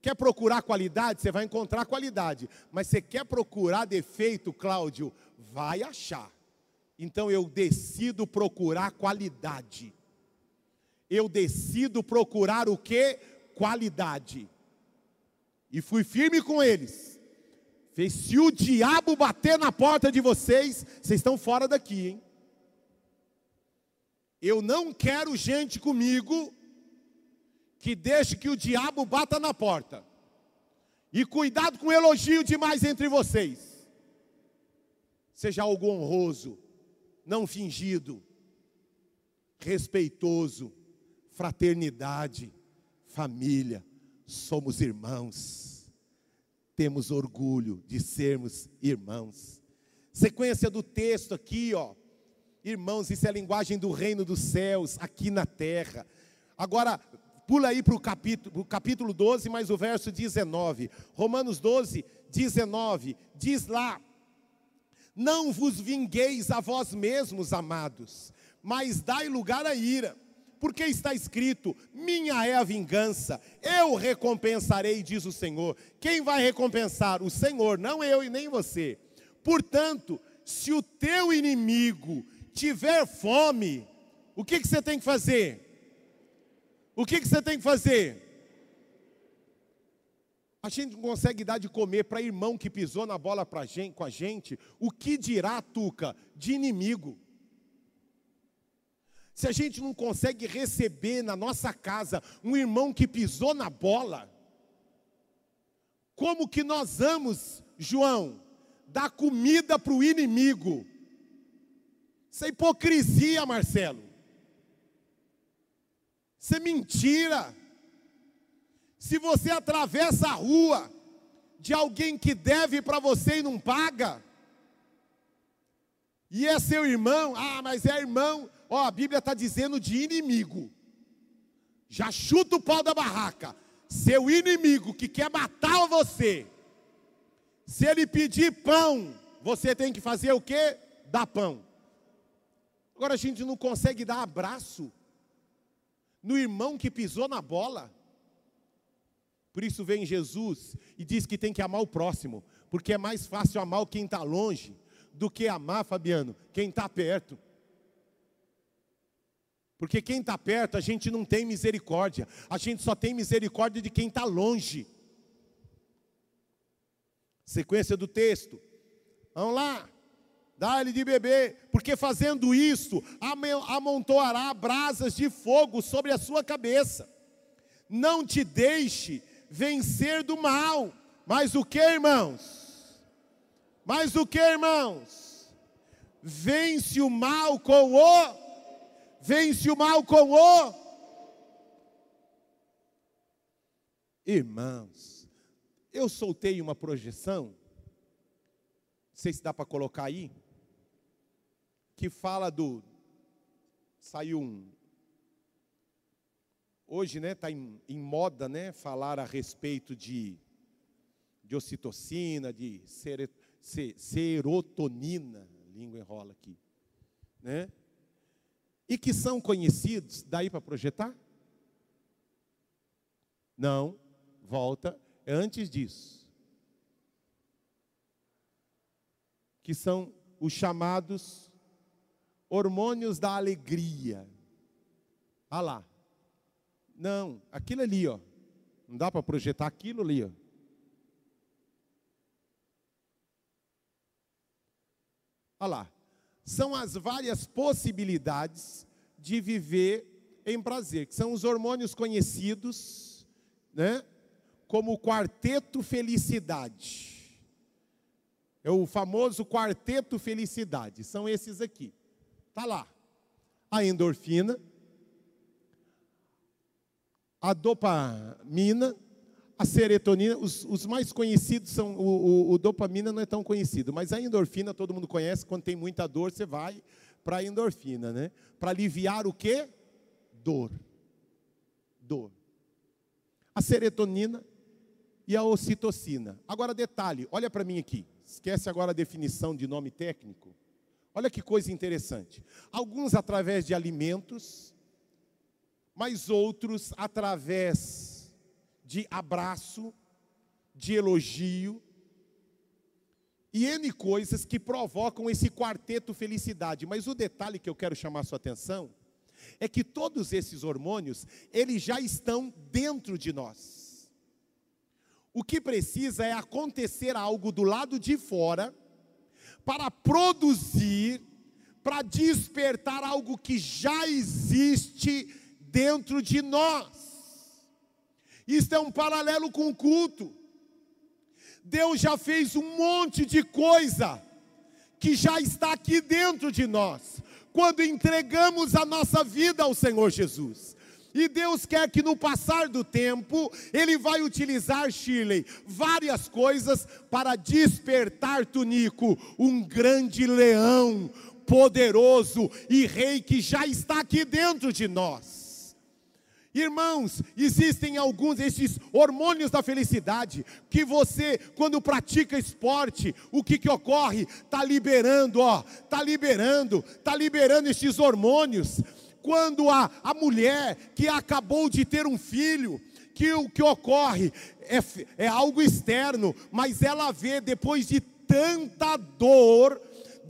Quer procurar qualidade? Você vai encontrar qualidade. Mas você quer procurar defeito, Cláudio? Vai achar. Então eu decido procurar qualidade. Eu decido procurar o que? Qualidade. E fui firme com eles. Fez, se o diabo bater na porta de vocês, vocês estão fora daqui, hein? Eu não quero gente comigo que deixe que o diabo bata na porta. E cuidado com o elogio demais entre vocês. Seja algo honroso, não fingido, respeitoso, fraternidade, família, somos irmãos. Temos orgulho de sermos irmãos. Sequência do texto aqui, ó. Irmãos, isso é a linguagem do reino dos céus aqui na terra. Agora, pula aí para o capítulo, capítulo 12, mais o verso 19. Romanos 12, 19. Diz lá: Não vos vingueis a vós mesmos, amados, mas dai lugar à ira. Porque está escrito: Minha é a vingança, eu recompensarei, diz o Senhor. Quem vai recompensar? O Senhor, não eu e nem você. Portanto, se o teu inimigo tiver fome, o que, que você tem que fazer? O que, que você tem que fazer? A gente não consegue dar de comer para irmão que pisou na bola pra gente, com a gente. O que dirá, Tuca, de inimigo? Se a gente não consegue receber na nossa casa um irmão que pisou na bola, como que nós vamos, João, dar comida para o inimigo? Isso é hipocrisia, Marcelo. Isso é mentira. Se você atravessa a rua de alguém que deve para você e não paga, e é seu irmão, ah, mas é irmão, ó, a Bíblia está dizendo de inimigo. Já chuta o pau da barraca. Seu inimigo que quer matar você, se ele pedir pão, você tem que fazer o que? Dar pão. Agora a gente não consegue dar abraço no irmão que pisou na bola. Por isso vem Jesus e diz que tem que amar o próximo, porque é mais fácil amar quem está longe do que amar, Fabiano, quem está perto. Porque quem está perto a gente não tem misericórdia, a gente só tem misericórdia de quem está longe. Sequência do texto. Vamos lá dá-lhe de beber, porque fazendo isto, amontoará brasas de fogo sobre a sua cabeça. Não te deixe vencer do mal. Mas o que, irmãos? Mas o que, irmãos? Vence o mal com o vence o mal com o Irmãos, eu soltei uma projeção, não sei se dá para colocar aí, que fala do. Saiu um. Hoje, né, está em, em, moda, né, falar a respeito de, de ocitocina, de ser, ser, serotonina, língua enrola aqui, né? E que são conhecidos, daí para projetar? Não, volta, antes disso. Que são os chamados hormônios da alegria. Ah lá. Não, aquilo ali, ó. Não dá para projetar aquilo ali, ó. Olha lá. São as várias possibilidades de viver em prazer, que são os hormônios conhecidos, né? Como o quarteto felicidade. É o famoso quarteto felicidade. São esses aqui. Tá lá. A endorfina, a dopamina, a serotonina, os, os mais conhecidos são, o, o, o, dopamina não é tão conhecido, mas a endorfina todo mundo conhece, quando tem muita dor você vai para a endorfina, né? Para aliviar o que? Dor. Dor. A serotonina e a ocitocina. Agora detalhe, olha para mim aqui, esquece agora a definição de nome técnico. Olha que coisa interessante. Alguns através de alimentos, mas outros através de abraço, de elogio e N coisas que provocam esse quarteto felicidade. Mas o detalhe que eu quero chamar sua atenção é que todos esses hormônios, eles já estão dentro de nós. O que precisa é acontecer algo do lado de fora para produzir, para despertar algo que já existe dentro de nós. Isto é um paralelo com o culto. Deus já fez um monte de coisa que já está aqui dentro de nós, quando entregamos a nossa vida ao Senhor Jesus. E Deus quer que no passar do tempo, Ele vai utilizar, Shirley, várias coisas para despertar Tunico, um grande leão, poderoso e rei que já está aqui dentro de nós. Irmãos, existem alguns esses hormônios da felicidade que você, quando pratica esporte, o que que ocorre? Tá liberando, ó, tá liberando, tá liberando esses hormônios. Quando a, a mulher que acabou de ter um filho, que o que ocorre é, é algo externo, mas ela vê depois de tanta dor,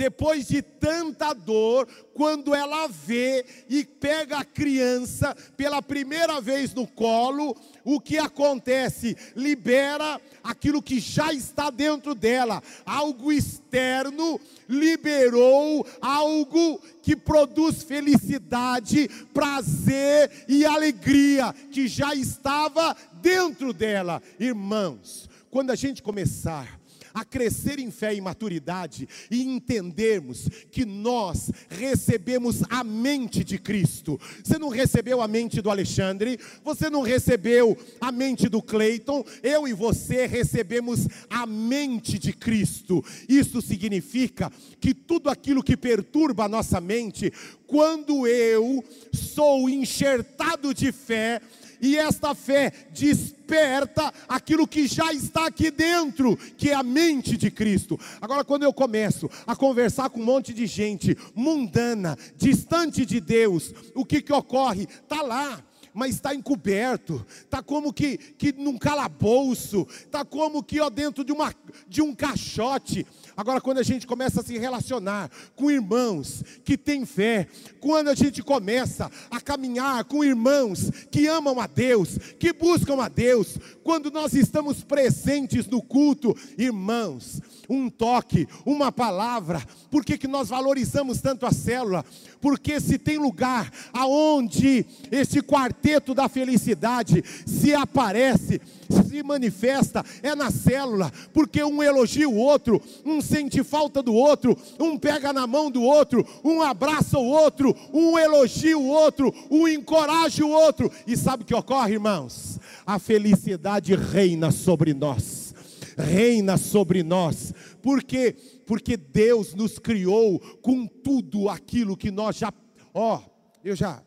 depois de tanta dor, quando ela vê e pega a criança pela primeira vez no colo, o que acontece? Libera aquilo que já está dentro dela, algo externo liberou algo que produz felicidade, prazer e alegria que já estava dentro dela. Irmãos, quando a gente começar a crescer em fé e maturidade e entendermos que nós recebemos a mente de Cristo. Você não recebeu a mente do Alexandre, você não recebeu a mente do Cleiton, eu e você recebemos a mente de Cristo. Isso significa que tudo aquilo que perturba a nossa mente, quando eu sou enxertado de fé, e esta fé desperta aquilo que já está aqui dentro, que é a mente de Cristo. Agora, quando eu começo a conversar com um monte de gente mundana, distante de Deus, o que, que ocorre? Está lá mas está encoberto, está como que, que num calabouço, está como que ó, dentro de, uma, de um caixote. Agora, quando a gente começa a se relacionar com irmãos que têm fé, quando a gente começa a caminhar com irmãos que amam a Deus, que buscam a Deus, quando nós estamos presentes no culto, irmãos, um toque, uma palavra, por que, que nós valorizamos tanto a célula? Porque se tem lugar aonde esse quarteto da felicidade se aparece, se manifesta, é na célula, porque um elogia o outro, um sente falta do outro, um pega na mão do outro, um abraça o outro, um elogia o outro, um encoraja o outro. E sabe o que ocorre, irmãos? A felicidade reina sobre nós. Reina sobre nós. Por quê? Porque Deus nos criou com tudo aquilo que nós já. Ó, oh, eu já.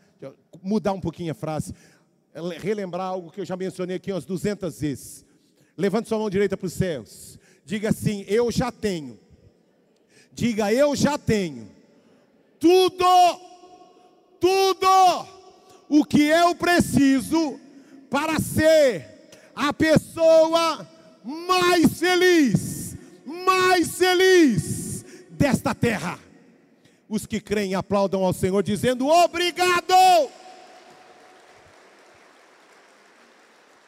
Mudar um pouquinho a frase relembrar algo que eu já mencionei aqui umas 200 vezes. Levante sua mão direita para os céus. Diga assim: Eu já tenho. Diga: Eu já tenho. Tudo, tudo o que eu preciso para ser a pessoa mais feliz, mais feliz desta terra. Os que creem aplaudam ao Senhor, dizendo: Obrigado!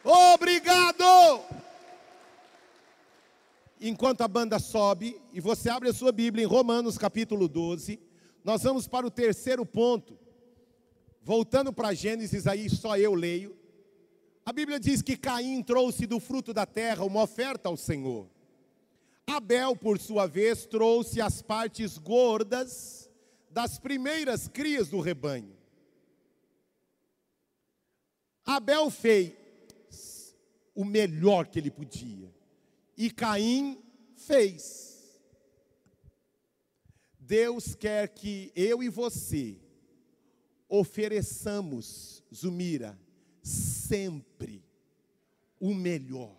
Obrigado! Enquanto a banda sobe, e você abre a sua Bíblia em Romanos capítulo 12, nós vamos para o terceiro ponto. Voltando para Gênesis, aí só eu leio. A Bíblia diz que Caim trouxe do fruto da terra uma oferta ao Senhor. Abel, por sua vez, trouxe as partes gordas das primeiras crias do rebanho. Abel fez o melhor que ele podia, e Caim fez. Deus quer que eu e você ofereçamos, Zumira, sempre o melhor.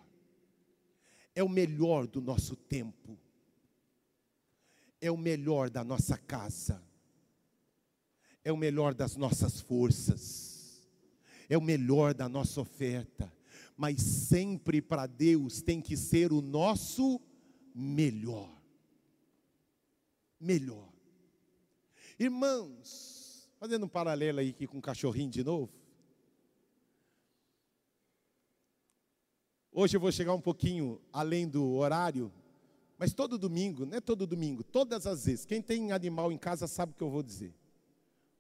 É o melhor do nosso tempo. É o melhor da nossa casa. É o melhor das nossas forças. É o melhor da nossa oferta. Mas sempre para Deus tem que ser o nosso melhor. Melhor. Irmãos, fazendo um paralelo aí aqui com o cachorrinho de novo. Hoje eu vou chegar um pouquinho além do horário, mas todo domingo, não é todo domingo, todas as vezes, quem tem animal em casa sabe o que eu vou dizer.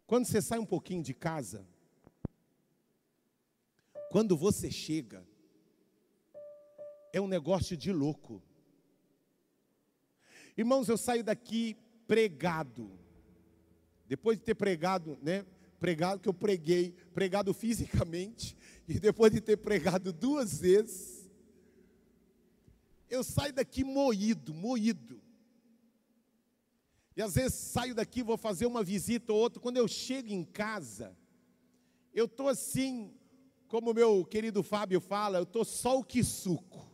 Quando você sai um pouquinho de casa, quando você chega, é um negócio de louco. Irmãos, eu saio daqui pregado. Depois de ter pregado, né? Pregado que eu preguei, pregado fisicamente, e depois de ter pregado duas vezes, eu saio daqui moído, moído. E às vezes saio daqui, vou fazer uma visita ou outra. Quando eu chego em casa, eu estou assim, como meu querido Fábio fala, eu estou só o que suco,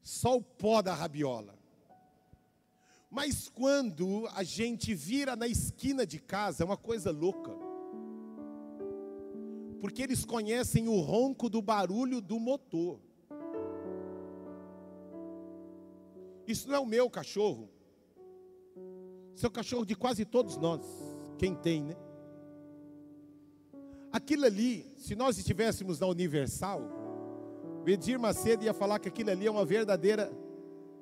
só o pó da rabiola. Mas quando a gente vira na esquina de casa, é uma coisa louca. Porque eles conhecem o ronco do barulho do motor. Isso não é o meu cachorro. Isso é o cachorro de quase todos nós. Quem tem, né? Aquilo ali, se nós estivéssemos na Universal, o Edir Macedo ia falar que aquilo ali é uma verdadeira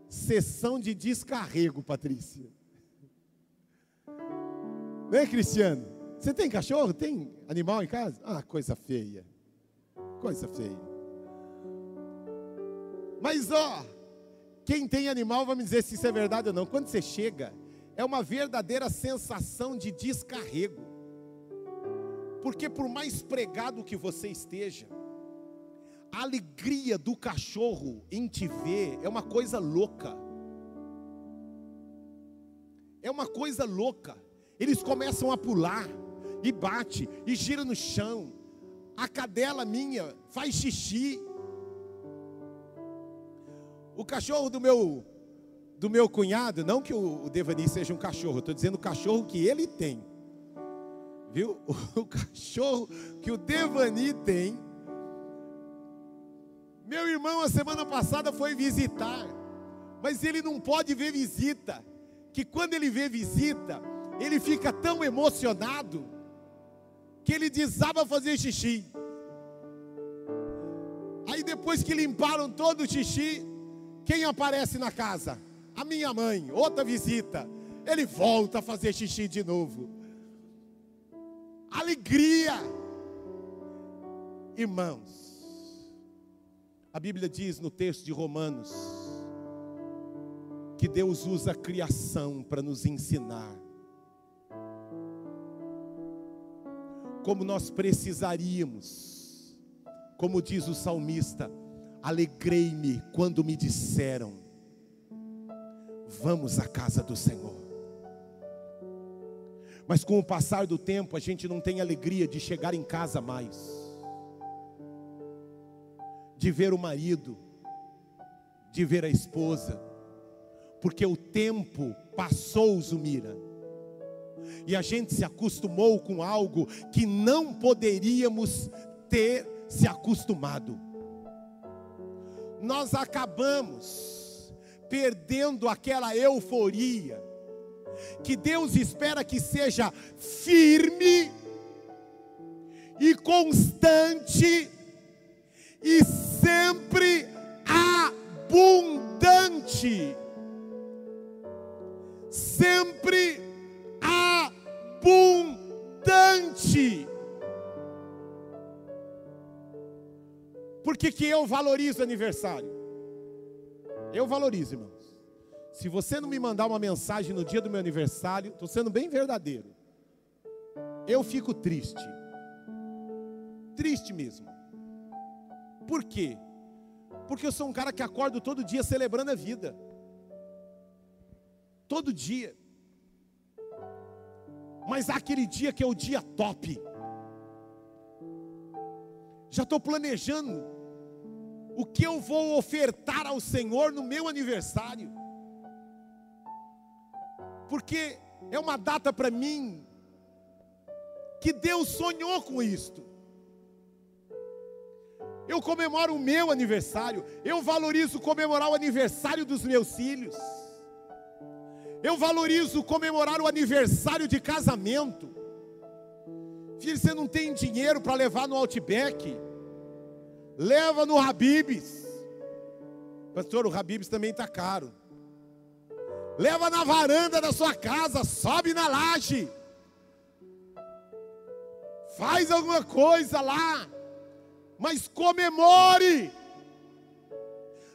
sessão de descarrego, Patrícia. Não é, Cristiano? Você tem cachorro? Tem animal em casa? Ah, coisa feia. Coisa feia. Mas ó, quem tem animal vai me dizer se isso é verdade ou não. Quando você chega, é uma verdadeira sensação de descarrego. Porque por mais pregado que você esteja, a alegria do cachorro em te ver é uma coisa louca. É uma coisa louca. Eles começam a pular e bate e gira no chão. A cadela minha faz xixi o cachorro do meu do meu cunhado, não que o, Devani seja um cachorro, estou dizendo o cachorro que ele tem. Viu? O cachorro que o Devani tem. Meu irmão, a semana passada foi visitar, mas ele não pode ver visita, que quando ele vê visita, ele fica tão emocionado que ele desaba fazer xixi. Aí depois que limparam todo o xixi, quem aparece na casa? A minha mãe, outra visita. Ele volta a fazer xixi de novo. Alegria. Irmãos, a Bíblia diz no texto de Romanos que Deus usa a criação para nos ensinar como nós precisaríamos, como diz o salmista, Alegrei-me quando me disseram: Vamos à casa do Senhor. Mas com o passar do tempo, a gente não tem alegria de chegar em casa mais, de ver o marido, de ver a esposa, porque o tempo passou, Zumira, e a gente se acostumou com algo que não poderíamos ter se acostumado nós acabamos perdendo aquela euforia que Deus espera que seja firme e constante e sempre abundante. Sempre abundante. Por que, que eu valorizo aniversário? Eu valorizo, irmãos. Se você não me mandar uma mensagem no dia do meu aniversário, estou sendo bem verdadeiro. Eu fico triste. Triste mesmo. Por quê? Porque eu sou um cara que acordo todo dia celebrando a vida. Todo dia. Mas há aquele dia que é o dia top. Já estou planejando o que eu vou ofertar ao Senhor no meu aniversário. Porque é uma data para mim que Deus sonhou com isto. Eu comemoro o meu aniversário, eu valorizo comemorar o aniversário dos meus filhos. Eu valorizo comemorar o aniversário de casamento. Filho, você não tem dinheiro para levar no Outback? Leva no Habibs. Pastor, o Habibs também está caro. Leva na varanda da sua casa, sobe na laje. Faz alguma coisa lá. Mas comemore.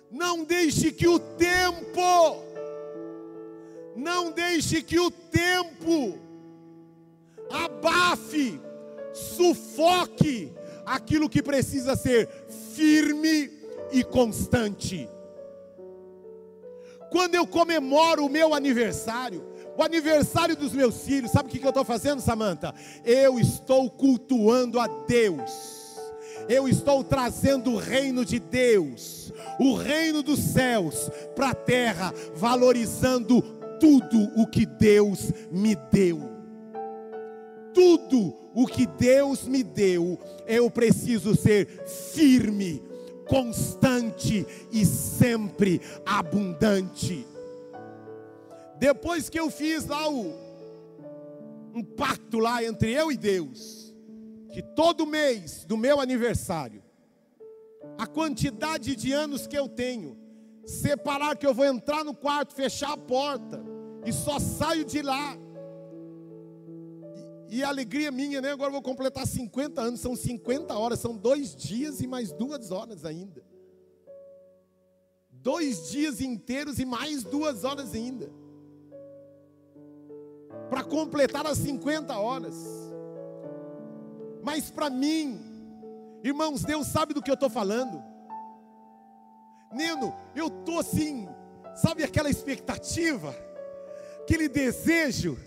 Não deixe que o tempo não deixe que o tempo abafe, sufoque aquilo que precisa ser firme e constante. Quando eu comemoro o meu aniversário, o aniversário dos meus filhos, sabe o que eu estou fazendo, Samanta? Eu estou cultuando a Deus. Eu estou trazendo o reino de Deus, o reino dos céus, para a terra, valorizando tudo o que Deus me deu tudo o que Deus me deu, eu preciso ser firme, constante e sempre abundante. Depois que eu fiz lá o, um pacto lá entre eu e Deus, que todo mês do meu aniversário, a quantidade de anos que eu tenho, separar que eu vou entrar no quarto, fechar a porta e só saio de lá e a alegria minha, né? Agora vou completar 50 anos, são 50 horas, são dois dias e mais duas horas ainda. Dois dias inteiros e mais duas horas ainda. Para completar as 50 horas. Mas para mim, irmãos, Deus sabe do que eu estou falando. Neno, eu estou assim, sabe aquela expectativa, aquele desejo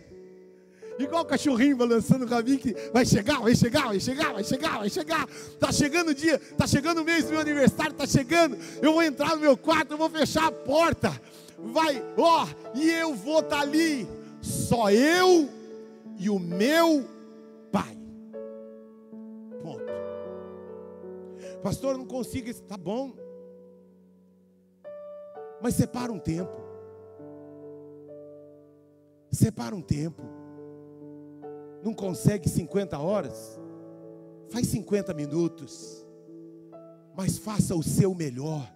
Igual o cachorrinho balançando o rabinho que vai chegar, vai chegar, vai chegar, vai chegar, vai chegar. Tá chegando o dia, tá chegando o mês do meu aniversário, tá chegando. Eu vou entrar no meu quarto, eu vou fechar a porta. Vai, ó, e eu vou estar tá ali. Só eu e o meu pai. Ponto. Pastor, eu não consigo, tá bom. Mas separa um tempo. Separa um tempo não consegue 50 horas, faz 50 minutos, mas faça o seu melhor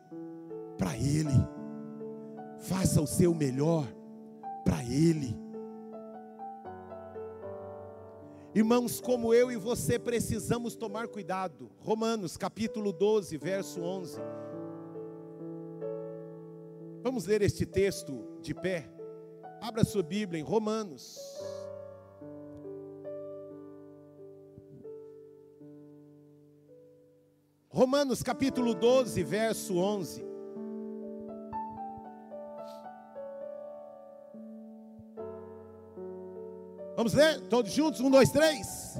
para Ele. Faça o seu melhor para Ele. Irmãos, como eu e você precisamos tomar cuidado. Romanos capítulo 12, verso 11. Vamos ler este texto de pé. Abra sua Bíblia em Romanos. Romanos capítulo 12, verso 11. Vamos ler? Todos juntos? Um, dois, três.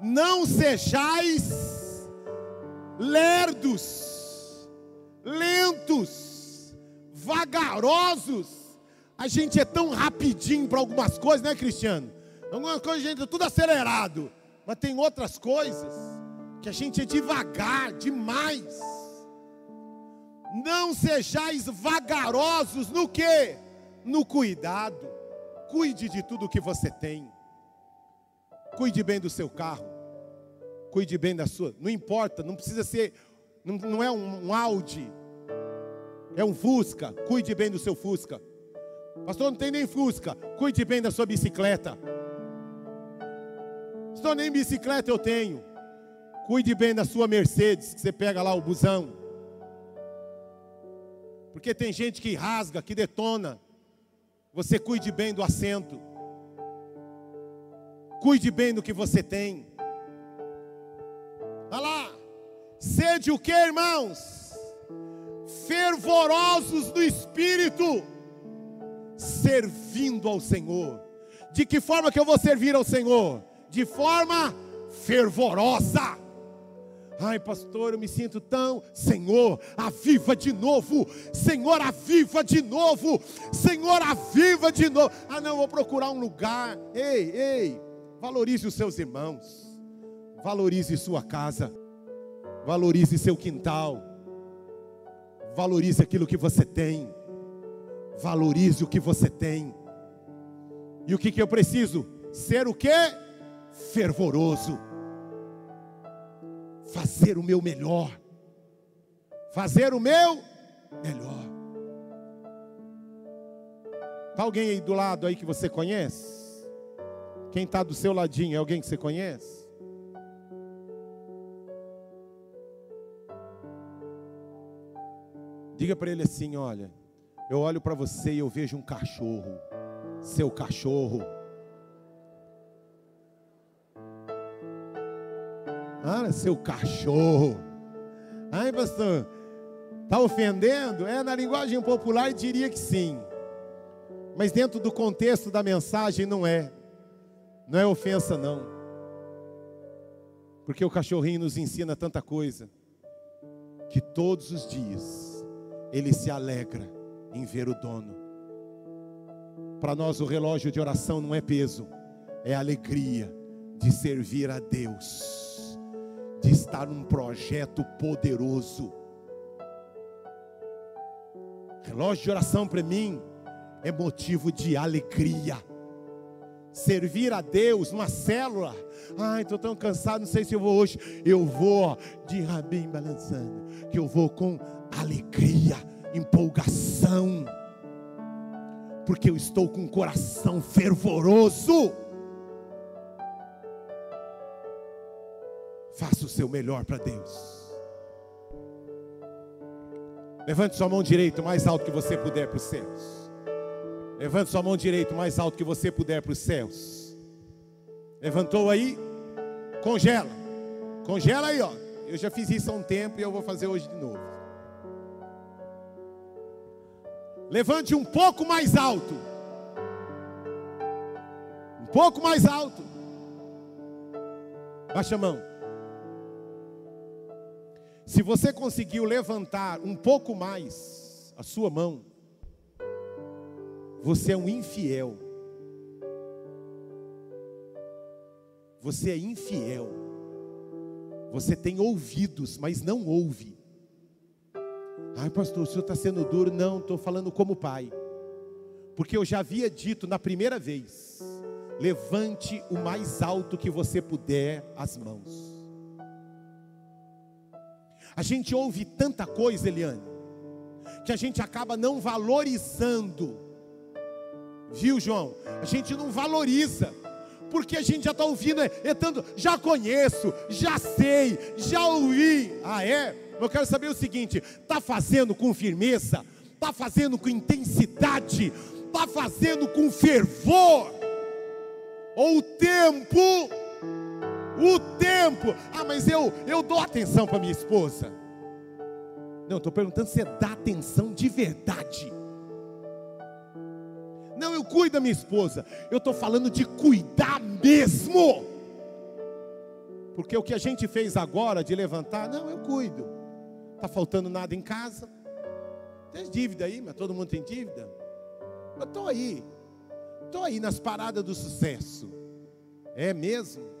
Não sejais lerdos, lentos, vagarosos. A gente é tão rapidinho para algumas coisas, né, Cristiano? Algumas coisas a gente é tudo acelerado, mas tem outras coisas que a gente é devagar demais. Não sejais vagarosos no que? No cuidado. cuide de tudo que você tem. Cuide bem do seu carro. Cuide bem da sua. Não importa, não precisa ser. Não, não é um, um Audi. É um Fusca. Cuide bem do seu Fusca. Pastor, não tem nem Fusca. Cuide bem da sua bicicleta. Pastor, nem bicicleta eu tenho. Cuide bem da sua Mercedes, que você pega lá o busão. Porque tem gente que rasga, que detona. Você cuide bem do assento. Cuide bem do que você tem. Olha lá. Sede o que, irmãos? Fervorosos no espírito, servindo ao Senhor. De que forma que eu vou servir ao Senhor? De forma fervorosa. Ai, pastor, eu me sinto tão. Senhor, aviva de novo. Senhor, aviva de novo. Senhor, aviva de novo. Ah, não, vou procurar um lugar. Ei, ei, valorize os seus irmãos. Valorize sua casa. Valorize seu quintal. Valorize aquilo que você tem. Valorize o que você tem. E o que, que eu preciso? Ser o que? Fervoroso fazer o meu melhor. Fazer o meu melhor. Está alguém aí do lado aí que você conhece? Quem está do seu ladinho é alguém que você conhece? Diga para ele assim: olha, eu olho para você e eu vejo um cachorro, seu cachorro Ah, seu cachorro. Ai, pastor, está ofendendo? É, na linguagem popular diria que sim. Mas dentro do contexto da mensagem não é. Não é ofensa, não. Porque o cachorrinho nos ensina tanta coisa. Que todos os dias ele se alegra em ver o dono. Para nós o relógio de oração não é peso, é alegria de servir a Deus de estar num projeto poderoso. Relógio de oração para mim é motivo de alegria. Servir a Deus numa célula. Ai, estou tão cansado, não sei se eu vou hoje. Eu vou de rabim balançando. Que eu vou com alegria, empolgação. Porque eu estou com um coração fervoroso. Faça o seu melhor para Deus. Levante sua mão direita o mais alto que você puder para os céus. Levante sua mão direita o mais alto que você puder para os céus. Levantou aí? Congela. Congela aí, ó. Eu já fiz isso há um tempo e eu vou fazer hoje de novo. Levante um pouco mais alto. Um pouco mais alto. Baixa a mão. Se você conseguiu levantar um pouco mais a sua mão, você é um infiel. Você é infiel. Você tem ouvidos, mas não ouve. Ai, pastor, o senhor está sendo duro. Não, estou falando como pai. Porque eu já havia dito na primeira vez: levante o mais alto que você puder as mãos. A gente ouve tanta coisa, Eliane, que a gente acaba não valorizando. Viu, João? A gente não valoriza, porque a gente já está ouvindo, é, é tanto, já conheço, já sei, já ouvi. Ah, é? Eu quero saber o seguinte: está fazendo com firmeza, está fazendo com intensidade, está fazendo com fervor, ou o tempo o tempo. Ah, mas eu, eu dou atenção para minha esposa. Não, estou perguntando se dá atenção de verdade. Não, eu cuido da minha esposa. Eu estou falando de cuidar mesmo. Porque o que a gente fez agora de levantar, não, eu cuido. Está faltando nada em casa. Tem dívida aí, mas todo mundo tem dívida. Eu estou aí. Estou aí nas paradas do sucesso. É mesmo?